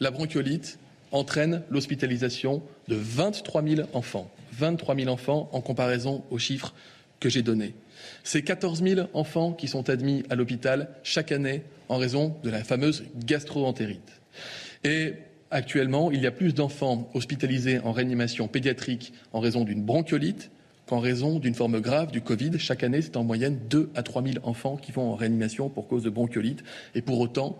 la bronchiolite entraîne l'hospitalisation de 23 000 enfants. 23 000 enfants en comparaison aux chiffres que j'ai donnés. C'est 14 000 enfants qui sont admis à l'hôpital chaque année en raison de la fameuse gastroentérite. Et actuellement, il y a plus d'enfants hospitalisés en réanimation pédiatrique en raison d'une bronchiolite qu'en raison d'une forme grave du Covid. Chaque année, c'est en moyenne 2 à 3 000 enfants qui vont en réanimation pour cause de bronchiolite. Et pour autant,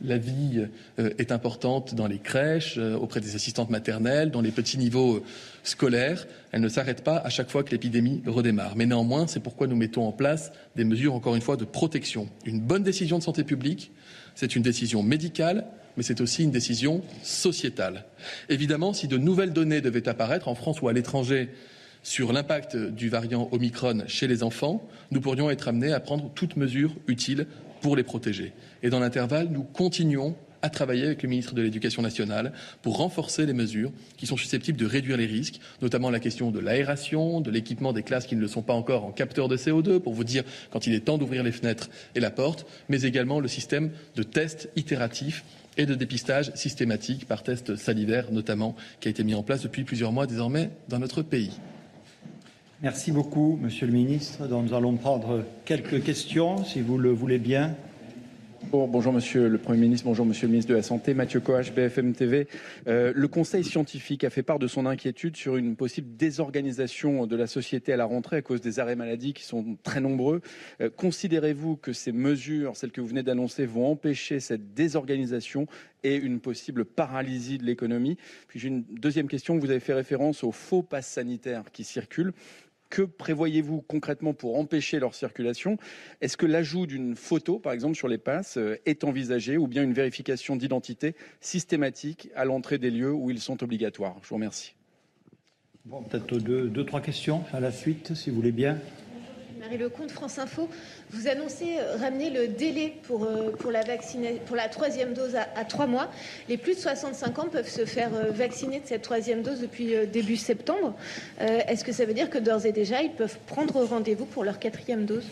la vie euh, est importante dans les crèches, euh, auprès des assistantes maternelles, dans les petits niveaux euh, scolaires. Elle ne s'arrête pas à chaque fois que l'épidémie redémarre. Mais néanmoins, c'est pourquoi nous mettons en place des mesures, encore une fois, de protection. Une bonne décision de santé publique, c'est une décision médicale, mais c'est aussi une décision sociétale. Évidemment, si de nouvelles données devaient apparaître en France ou à l'étranger sur l'impact du variant Omicron chez les enfants, nous pourrions être amenés à prendre toutes mesures utiles pour les protéger. Et dans l'intervalle, nous continuons à travailler avec le ministre de l'Éducation nationale pour renforcer les mesures qui sont susceptibles de réduire les risques, notamment la question de l'aération, de l'équipement des classes qui ne le sont pas encore en capteur de CO2, pour vous dire quand il est temps d'ouvrir les fenêtres et la porte, mais également le système de tests itératifs et de dépistage systématique par test salivaire notamment, qui a été mis en place depuis plusieurs mois désormais dans notre pays. Merci beaucoup, Monsieur le Ministre. Nous allons prendre quelques questions, si vous le voulez bien. Bonjour Monsieur le Premier ministre, bonjour Monsieur le ministre de la Santé, Mathieu Coach, BFM TV. Euh, le Conseil scientifique a fait part de son inquiétude sur une possible désorganisation de la société à la rentrée à cause des arrêts maladie qui sont très nombreux. Euh, considérez-vous que ces mesures, celles que vous venez d'annoncer, vont empêcher cette désorganisation et une possible paralysie de l'économie? Puis j'ai une deuxième question. Vous avez fait référence aux faux passes sanitaires qui circulent. Que prévoyez-vous concrètement pour empêcher leur circulation? Est-ce que l'ajout d'une photo, par exemple, sur les passes euh, est envisagé ou bien une vérification d'identité systématique à l'entrée des lieux où ils sont obligatoires? Je vous remercie. Bon, peut-être deux, deux, trois questions à la suite, si vous voulez bien. Marie Lecomte, France Info. Vous annoncez euh, ramener le délai pour, euh, pour, la, pour la troisième dose à, trois mois. Les plus de 65 ans peuvent se faire euh, vacciner de cette troisième dose depuis début septembre. Est-ce que ça veut dire que d'ores et déjà, ils peuvent prendre rendez-vous pour leur quatrième dose?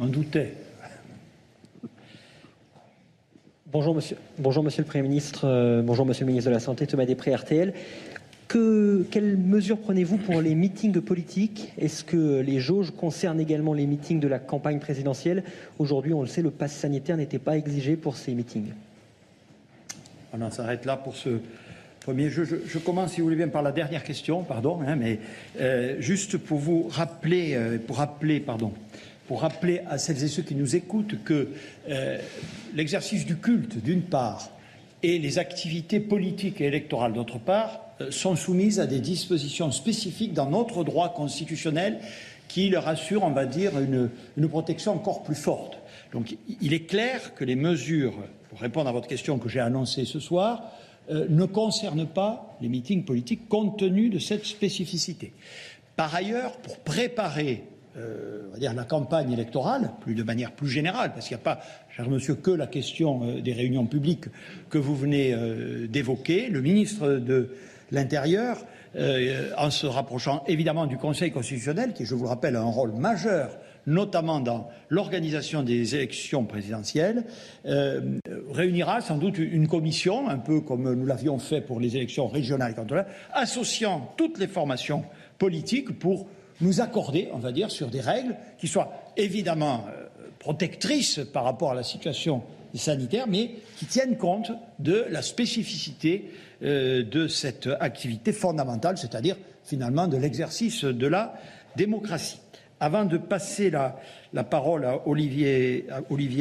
On doutais. Bonjour monsieur, bonjour monsieur le Premier ministre, bonjour monsieur le ministre de la Santé, Thomas Després, RTL quelles mesures prenez-vous pour les meetings politiques? Est-ce que les jauges concernent également les meetings de la campagne présidentielle? Aujourd'hui, on le sait, le pass sanitaire n'était pas exigé pour ces meetings. On s'arrête là pour ce premier jeu. Je, commence, si vous voulez bien, par la dernière question, pardon, hein, mais euh, juste pour vous rappeler, euh, pour rappeler, pardon, pour rappeler à celles et ceux qui nous écoutent que euh, l'exercice du culte, d'une part, et les activités politiques et électorales, d'autre part, euh, sont soumises à des dispositions spécifiques dans notre droit constitutionnel qui leur assurent, on va dire, une, protection encore plus forte. Donc il est clair que les mesures, pour répondre à votre question que j'ai annoncée ce soir, euh, ne concernent pas les meetings politiques compte tenu de cette spécificité. Par ailleurs, pour préparer euh, dire la campagne électorale, plus de manière plus générale, parce qu'il n'y a pas, cher monsieur, que la question des réunions publiques que vous venez d'évoquer. Le ministre de l'Intérieur, euh, en se rapprochant évidemment du Conseil constitutionnel, qui, je vous le rappelle, a un rôle majeur notamment dans l'organisation des élections présidentielles, euh, réunira sans doute une commission, un peu comme nous l'avions fait pour les élections régionales associant toutes les formations politiques pour nous accorder, on va dire, sur des règles qui soient évidemment euh, protectrices par rapport à la situation sanitaire, mais qui tiennent compte de la spécificité euh, de cette activité fondamentale, c'est-à-dire finalement de l'exercice de la démocratie. Avant de passer la, parole à Olivier,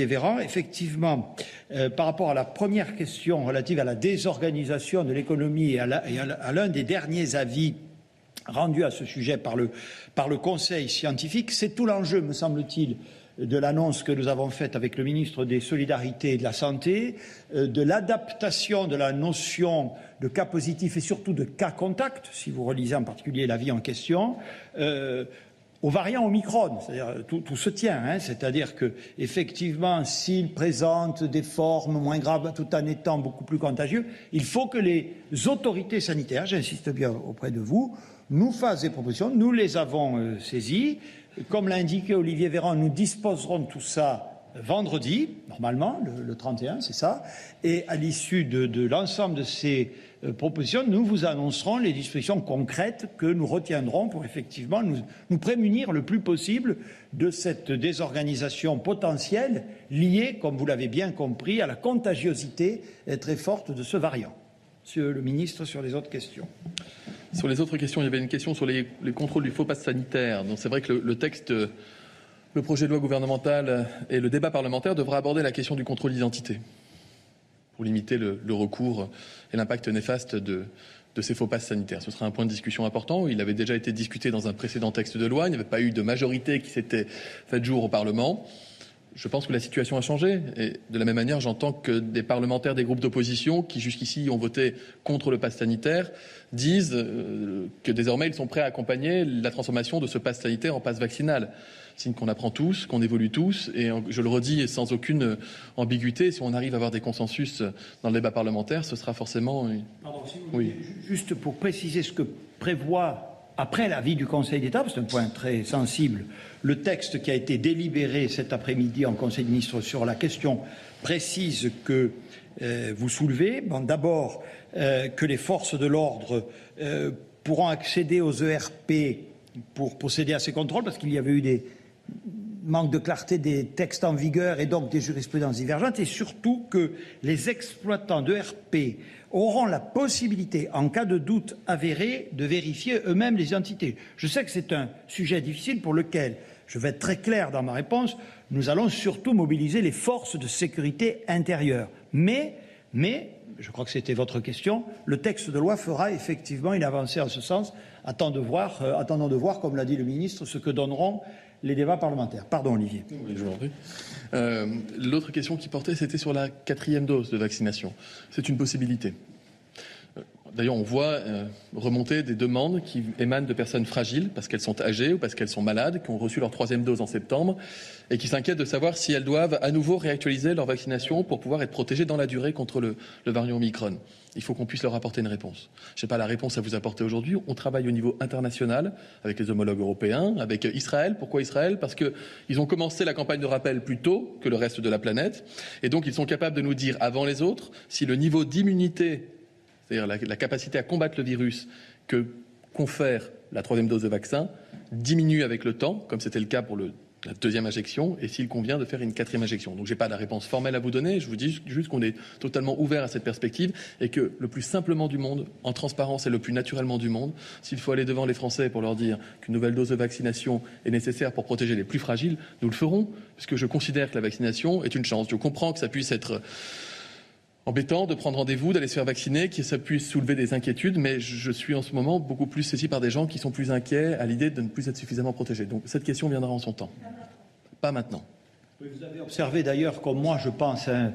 Véran, effectivement, euh, par rapport à la première question relative à la désorganisation de l'économie et à l'un des derniers avis rendus à ce sujet par le, par le Conseil scientifique, c'est tout l'enjeu, me semble-t-il, de l'annonce que nous avons faite avec le ministre des Solidarités et de la Santé, euh, de l'adaptation de la notion de cas positif et surtout de cas contact, si vous relisez en particulier l'avis en question, euh, aux variants Omicron. C'est-à-dire tout, tout, se tient, hein, c'est-à-dire que effectivement, s'il présente des formes moins graves tout en étant beaucoup plus contagieux, il faut que les autorités sanitaires, j'insiste bien auprès de vous, nous fassent des propositions. Nous les avons euh, saisies. Comme l'a indiqué Olivier Véran, nous disposerons de tout ça vendredi, normalement, le, 31, c'est ça. Et à l'issue de, l'ensemble de ces euh, propositions, nous vous annoncerons les dispositions concrètes que nous retiendrons pour effectivement nous, nous, prémunir le plus possible de cette désorganisation potentielle liée, comme vous l'avez bien compris, à la contagiosité très forte de ce variant. Monsieur le ministre, sur les autres questions. Sur les autres questions, il y avait une question sur les, contrôles du faux pass sanitaire. Donc c'est vrai que le, texte, le projet de loi gouvernemental et le débat parlementaire devraient aborder la question du contrôle d'identité pour limiter le, recours et l'impact néfaste de, de ces faux passes sanitaires. Ce sera un point de discussion important. Il avait déjà été discuté dans un précédent texte de loi. Il n'y avait pas eu de majorité qui s'était faite jour au Parlement je pense que la situation a changé. Et de la même manière, j'entends que des parlementaires des groupes d'opposition qui jusqu'ici ont voté contre le pass sanitaire disent euh, que désormais ils sont prêts à accompagner la transformation de ce pass sanitaire en passe vaccinal. Signe qu'on apprend tous, qu'on évolue tous, et je le redis sans aucune ambiguïté, si on arrive à avoir des consensus dans le débat parlementaire, ce sera forcément. Pardon, oui. Juste pour préciser ce que prévoit après l'avis du Conseil d'État, c'est un point très sensible, le texte qui a été délibéré cet après-midi en Conseil des ministres sur la question précise que euh, vous soulevez. D'abord, euh, que les forces de l'ordre euh, pourront accéder aux ERP pour procéder à ces contrôles, parce qu'il y avait eu des, manque de clarté des textes en vigueur et donc des jurisprudences divergentes, et surtout que les exploitants de RP auront la possibilité, en cas de doute avéré, de vérifier eux-mêmes les identités. Je sais que c'est un sujet difficile pour lequel, je vais être très clair dans ma réponse, nous allons surtout mobiliser les forces de sécurité intérieure. Mais, mais je crois que c'était votre question, le texte de loi fera effectivement une avancée en ce sens. Attendons de voir, euh, de voir comme l'a dit le ministre, ce que donneront les débats parlementaires. Pardon, Olivier. Euh, L'autre question qui portait, c'était sur la quatrième dose de vaccination. C'est une possibilité. D'ailleurs, on voit euh, remonter des demandes qui émanent de personnes fragiles parce qu'elles sont âgées ou parce qu'elles sont malades, qui ont reçu leur troisième dose en septembre et qui s'inquiètent de savoir si elles doivent à nouveau réactualiser leur vaccination pour pouvoir être protégées dans la durée contre le, le variant Omicron il faut qu'on puisse leur apporter une réponse. Je n'ai pas la réponse à vous apporter aujourd'hui. On travaille au niveau international avec les homologues européens, avec Israël. Pourquoi Israël? Parce qu'ils ont commencé la campagne de rappel plus tôt que le reste de la planète. Et donc, ils sont capables de nous dire avant les autres si le niveau d'immunité, c'est-à-dire la, capacité à combattre le virus que confère la troisième dose de vaccin, diminue avec le temps, comme c'était le cas pour la deuxième injection et s'il convient de faire une quatrième injection. Donc je n'ai pas la réponse formelle à vous donner, je vous dis juste qu'on est totalement ouvert à cette perspective et que le plus simplement du monde, en transparence et le plus naturellement du monde, s'il faut aller devant les Français pour leur dire qu'une nouvelle dose de vaccination est nécessaire pour protéger les plus fragiles, nous le ferons, puisque je considère que la vaccination est une chance. Je comprends que ça puisse être embêtant de prendre rendez-vous, d'aller se faire vacciner, que ça puisse soulever des inquiétudes, mais je suis en ce moment beaucoup plus saisi par des gens qui sont plus inquiets à l'idée de ne plus être suffisamment protégés. Donc cette question viendra en son temps. Pas maintenant. Vous avez observé d'ailleurs, comme moi je pense, hein,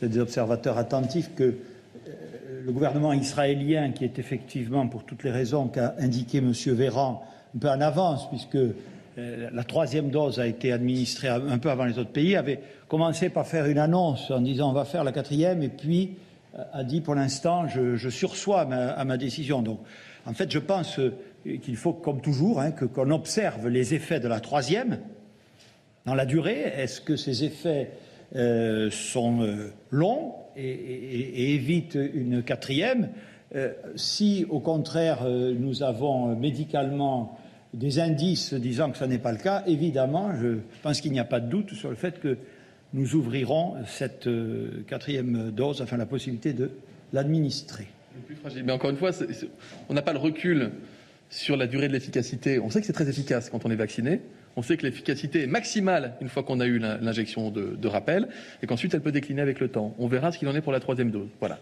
c'est des observateurs attentifs, que euh, le gouvernement israélien, qui est effectivement, pour toutes les raisons qu'a indiqué M. Véran, un peu en avance, puisque la troisième dose a été administrée un peu avant les autres pays, avait commencé par faire une annonce en disant on va faire la quatrième, et puis euh, a dit pour l'instant je, sursois à ma décision. Donc, en fait, je pense euh, qu'il faut, comme toujours, hein, que, qu'on observe les effets de la troisième dans la durée. Est-ce que ces effets euh, sont euh, longs et, évitent une quatrième? Euh, Si, au contraire, nous avons médicalement des indices disant que ce n'est pas le cas, évidemment, je pense qu'il n'y a pas de doute sur le fait que nous ouvrirons cette euh, quatrième dose, enfin la possibilité de l'administrer. Mais encore une fois, on n'a pas le recul sur la durée de l'efficacité. On sait que c'est très efficace quand on est vacciné. On sait que l'efficacité est maximale une fois qu'on a eu l'injection de rappel et qu'ensuite elle peut décliner avec le temps. On verra ce qu'il en est pour la troisième dose. Voilà.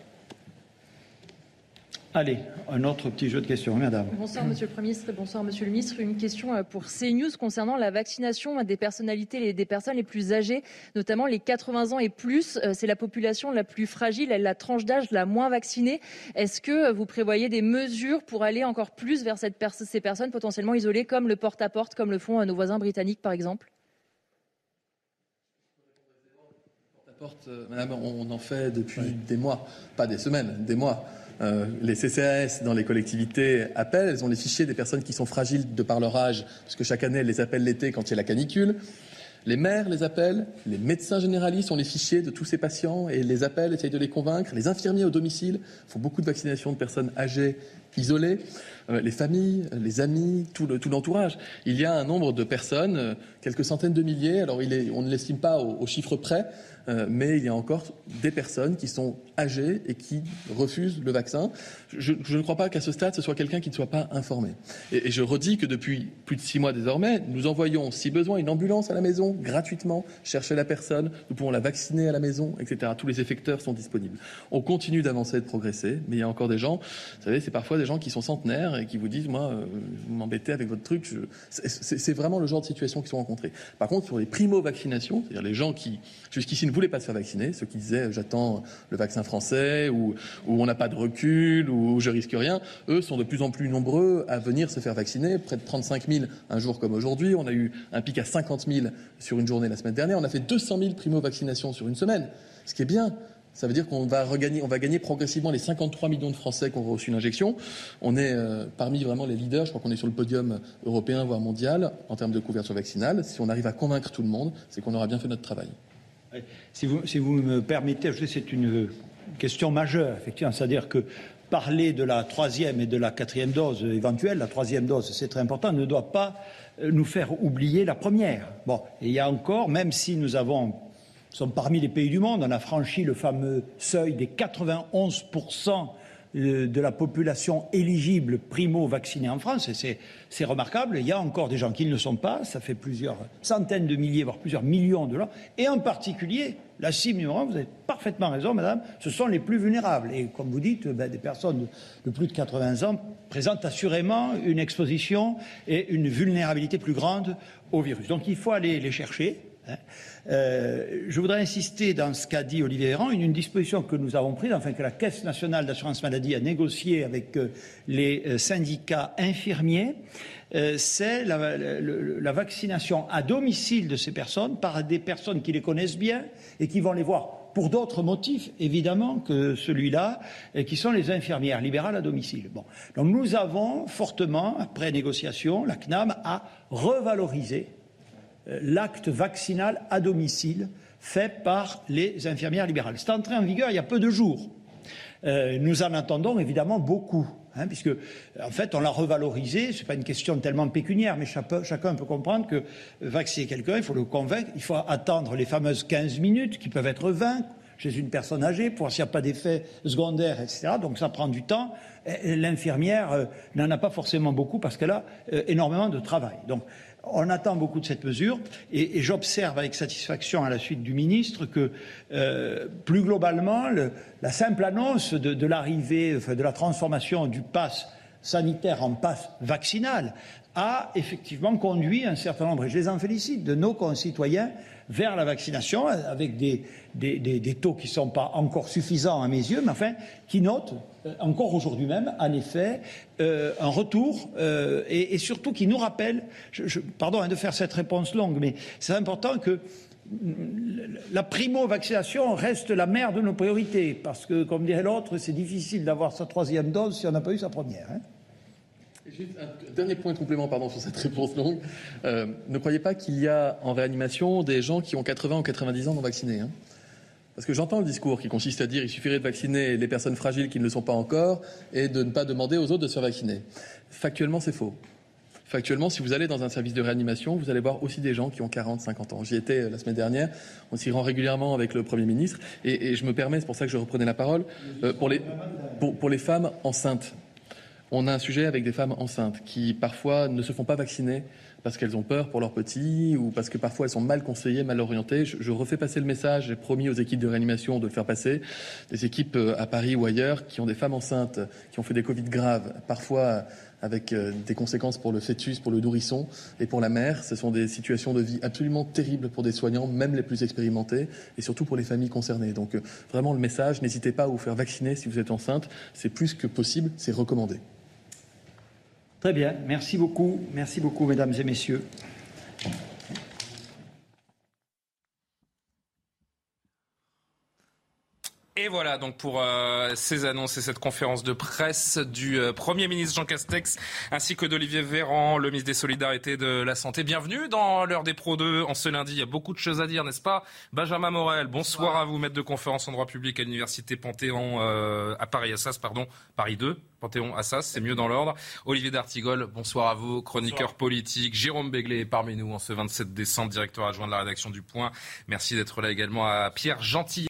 Allez, un autre petit jeu de questions, madame. Bonsoir, monsieur le Premier ministre, bonsoir, monsieur le ministre. Une question euh, pour CNews concernant la vaccination des personnalités et des personnes les plus âgées, notamment les 80 ans et plus. Euh, c'est la population la plus fragile, la tranche d'âge la moins vaccinée. Est-ce que vous prévoyez des mesures pour aller encore plus vers cette pers ces personnes potentiellement isolées, comme le porte-à-porte, -porte, comme le font euh, nos voisins britanniques, par exemple? Porte, madame, on en fait depuis oui. des mois, pas des semaines, des mois. Euh, les CCAS dans les collectivités appellent, elles ont les fichiers des personnes qui sont fragiles de par leur âge, parce que chaque année, elles les appellent l'été quand il y a la canicule. Les maires les appellent, les médecins généralistes ont les fichiers de tous ces patients et les appellent, essayent de les convaincre. Les infirmiers au domicile font beaucoup de vaccinations de personnes âgées, isolées. Euh, les familles, les amis, tout l'entourage. Il y a un nombre de personnes, euh, quelques centaines de milliers, alors on ne l'estime pas au, chiffre près, euh, mais il y a encore des personnes qui sont âgées et qui refusent le vaccin. Je, je ne crois pas qu'à ce stade, ce soit quelqu'un qui ne soit pas informé. Et, et, je redis que depuis plus de six mois désormais, nous envoyons, si besoin, une ambulance à la maison, gratuitement, chercher la personne, nous pouvons la vacciner à la maison, etc. Tous les effecteurs sont disponibles. On continue d'avancer et de progresser, mais il y a encore des gens, vous savez, c'est parfois des gens qui sont centenaires et qui vous disent, moi, euh, vous m'embêtez avec votre truc. C'est vraiment le genre de situation qui sont rencontrées. Par contre, sur les primo-vaccinations, c'est-à-dire les gens qui, jusqu'ici, ne voulaient pas se faire vacciner, ceux qui disaient j'attends le vaccin français ou, ou on n'a pas de recul ou je risque rien, eux sont de plus en plus nombreux à venir se faire vacciner, près de 35 000 un jour comme aujourd'hui. On a eu un pic à 50 000 sur une journée la semaine dernière. On a fait 200 000 primo-vaccinations sur une semaine, ce qui est bien. Ça veut dire qu'on va regagner, on va gagner progressivement les 53 millions de Français qui ont reçu une injection. On est euh, parmi vraiment les leaders. Je crois qu'on est sur le podium européen, voire mondial, en termes de couverture vaccinale. Si on arrive à convaincre tout le monde, c'est qu'on aura bien fait notre travail. Si vous, si vous me permettez, c'est une question majeure. C'est-à-dire que parler de la troisième et de la quatrième dose éventuelle, la troisième dose, c'est très important, ne doit pas euh, nous faire oublier la première. Bon, et il y a encore, même si nous avons, sommes parmi les pays du monde, on a franchi le fameux seuil des 91% de la population éligible primo-vaccinée en France, et c'est remarquable. Il y a encore des gens qui ne le sont pas, ça fait plusieurs centaines de milliers, voire plusieurs millions de gens, et en particulier, la cible numéro un, vous avez parfaitement raison, madame, ce sont les plus vulnérables. Et comme vous dites, ben, des personnes de, plus de 80 ans présentent assurément une exposition et une vulnérabilité plus grande au virus. Donc il faut aller les chercher. Hein. Euh, je voudrais insister dans ce qu'a dit Olivier Véran, une, disposition que nous avons prise, enfin que la Caisse nationale d'assurance maladie a négociée avec euh, les euh, syndicats infirmiers, c'est la, vaccination à domicile de ces personnes par des personnes qui les connaissent bien et qui vont les voir pour d'autres motifs, évidemment, que celui-là, qui sont les infirmières libérales à domicile. Donc nous avons fortement, après négociation, la CNAM a revalorisé l'acte vaccinal à domicile fait par les infirmières libérales. C'est entré en vigueur il y a peu de jours. Euh, nous en attendons évidemment beaucoup, hein, puisque en fait on l'a revalorisé. Ce n'est pas une question tellement pécuniaire, mais chacun peut comprendre que vacciner quelqu'un, il faut le convaincre, il faut attendre les fameuses 15 minutes qui peuvent être 20 chez une personne âgée pour voir s'il n'y a pas d'effet secondaire, etc. Donc ça prend du temps. L'infirmière euh, n'en a pas forcément beaucoup parce qu'elle a énormément de travail. Donc on attend beaucoup de cette mesure et, j'observe avec satisfaction à la suite du ministre que euh, plus globalement la simple annonce de, l'arrivée, de la transformation du pass sanitaire en passe vaccinal a effectivement conduit un certain nombre, et je les en félicite, de nos concitoyens vers la vaccination avec des, taux qui ne sont pas encore suffisants à mes yeux, mais enfin qui notent euh, encore aujourd'hui même, en effet, euh, un retour euh, et, surtout qui nous rappelle, pardon hein, de faire cette réponse longue, mais c'est important que la primo-vaccination reste la mère de nos priorités, parce que, comme dirait l'autre, c'est difficile d'avoir sa troisième dose si on n'a pas eu sa première. Hein. Un dernier point de complément pardon, sur cette réponse longue. Euh, ne croyez pas qu'il y a en réanimation des gens qui ont 80 ou 90 ans non vaccinés. Hein. Parce que j'entends le discours qui consiste à dire qu'il suffirait de vacciner les personnes fragiles qui ne le sont pas encore et de ne pas demander aux autres de se vacciner. Factuellement, c'est faux. Factuellement, si vous allez dans un service de réanimation, vous allez voir aussi des gens qui ont 40, 50 ans. J'y étais euh, la semaine dernière. On s'y rend régulièrement avec le Premier ministre. Et, je me permets, c'est pour ça que je reprenais la parole, euh, pour les femmes enceintes on a un sujet avec des femmes enceintes qui parfois ne se font pas vacciner parce qu'elles ont peur pour leurs petits ou parce que parfois elles sont mal conseillées, mal orientées. Je, refais passer le message, j'ai promis aux équipes de réanimation de le faire passer, des équipes euh, à Paris ou ailleurs qui ont des femmes enceintes, qui ont fait des Covid graves, parfois avec euh, des conséquences pour le fœtus, pour le nourrisson et pour la mère. Ce sont des situations de vie absolument terribles pour des soignants, même les plus expérimentés, et surtout pour les familles concernées. Donc euh, vraiment le message, n'hésitez pas à vous faire vacciner si vous êtes enceinte, c'est plus que possible, c'est recommandé. Très bien, merci beaucoup, merci beaucoup, mesdames et messieurs. Et voilà donc pour euh, ces annonces et cette conférence de presse du euh, Premier ministre Jean Castex ainsi que d'Olivier Véran, le ministre des Solidarités et de la Santé. Bienvenue dans l'heure des Pro 2 en ce lundi. Il y a beaucoup de choses à dire, n'est-ce pas? Benjamin Morel, bonsoir, à vous, maître de conférence en droit public à l'Université Panthéon euh, à Paris Assas, pardon, Paris 2. Panthéon Assas, c'est mieux dans l'ordre. Olivier D'Artigol, bonsoir à vous, chroniqueur politique. Jérôme Béglé est parmi nous en ce 27 décembre, directeur adjoint de la rédaction du Point. Merci d'être là également à Pierre Gentil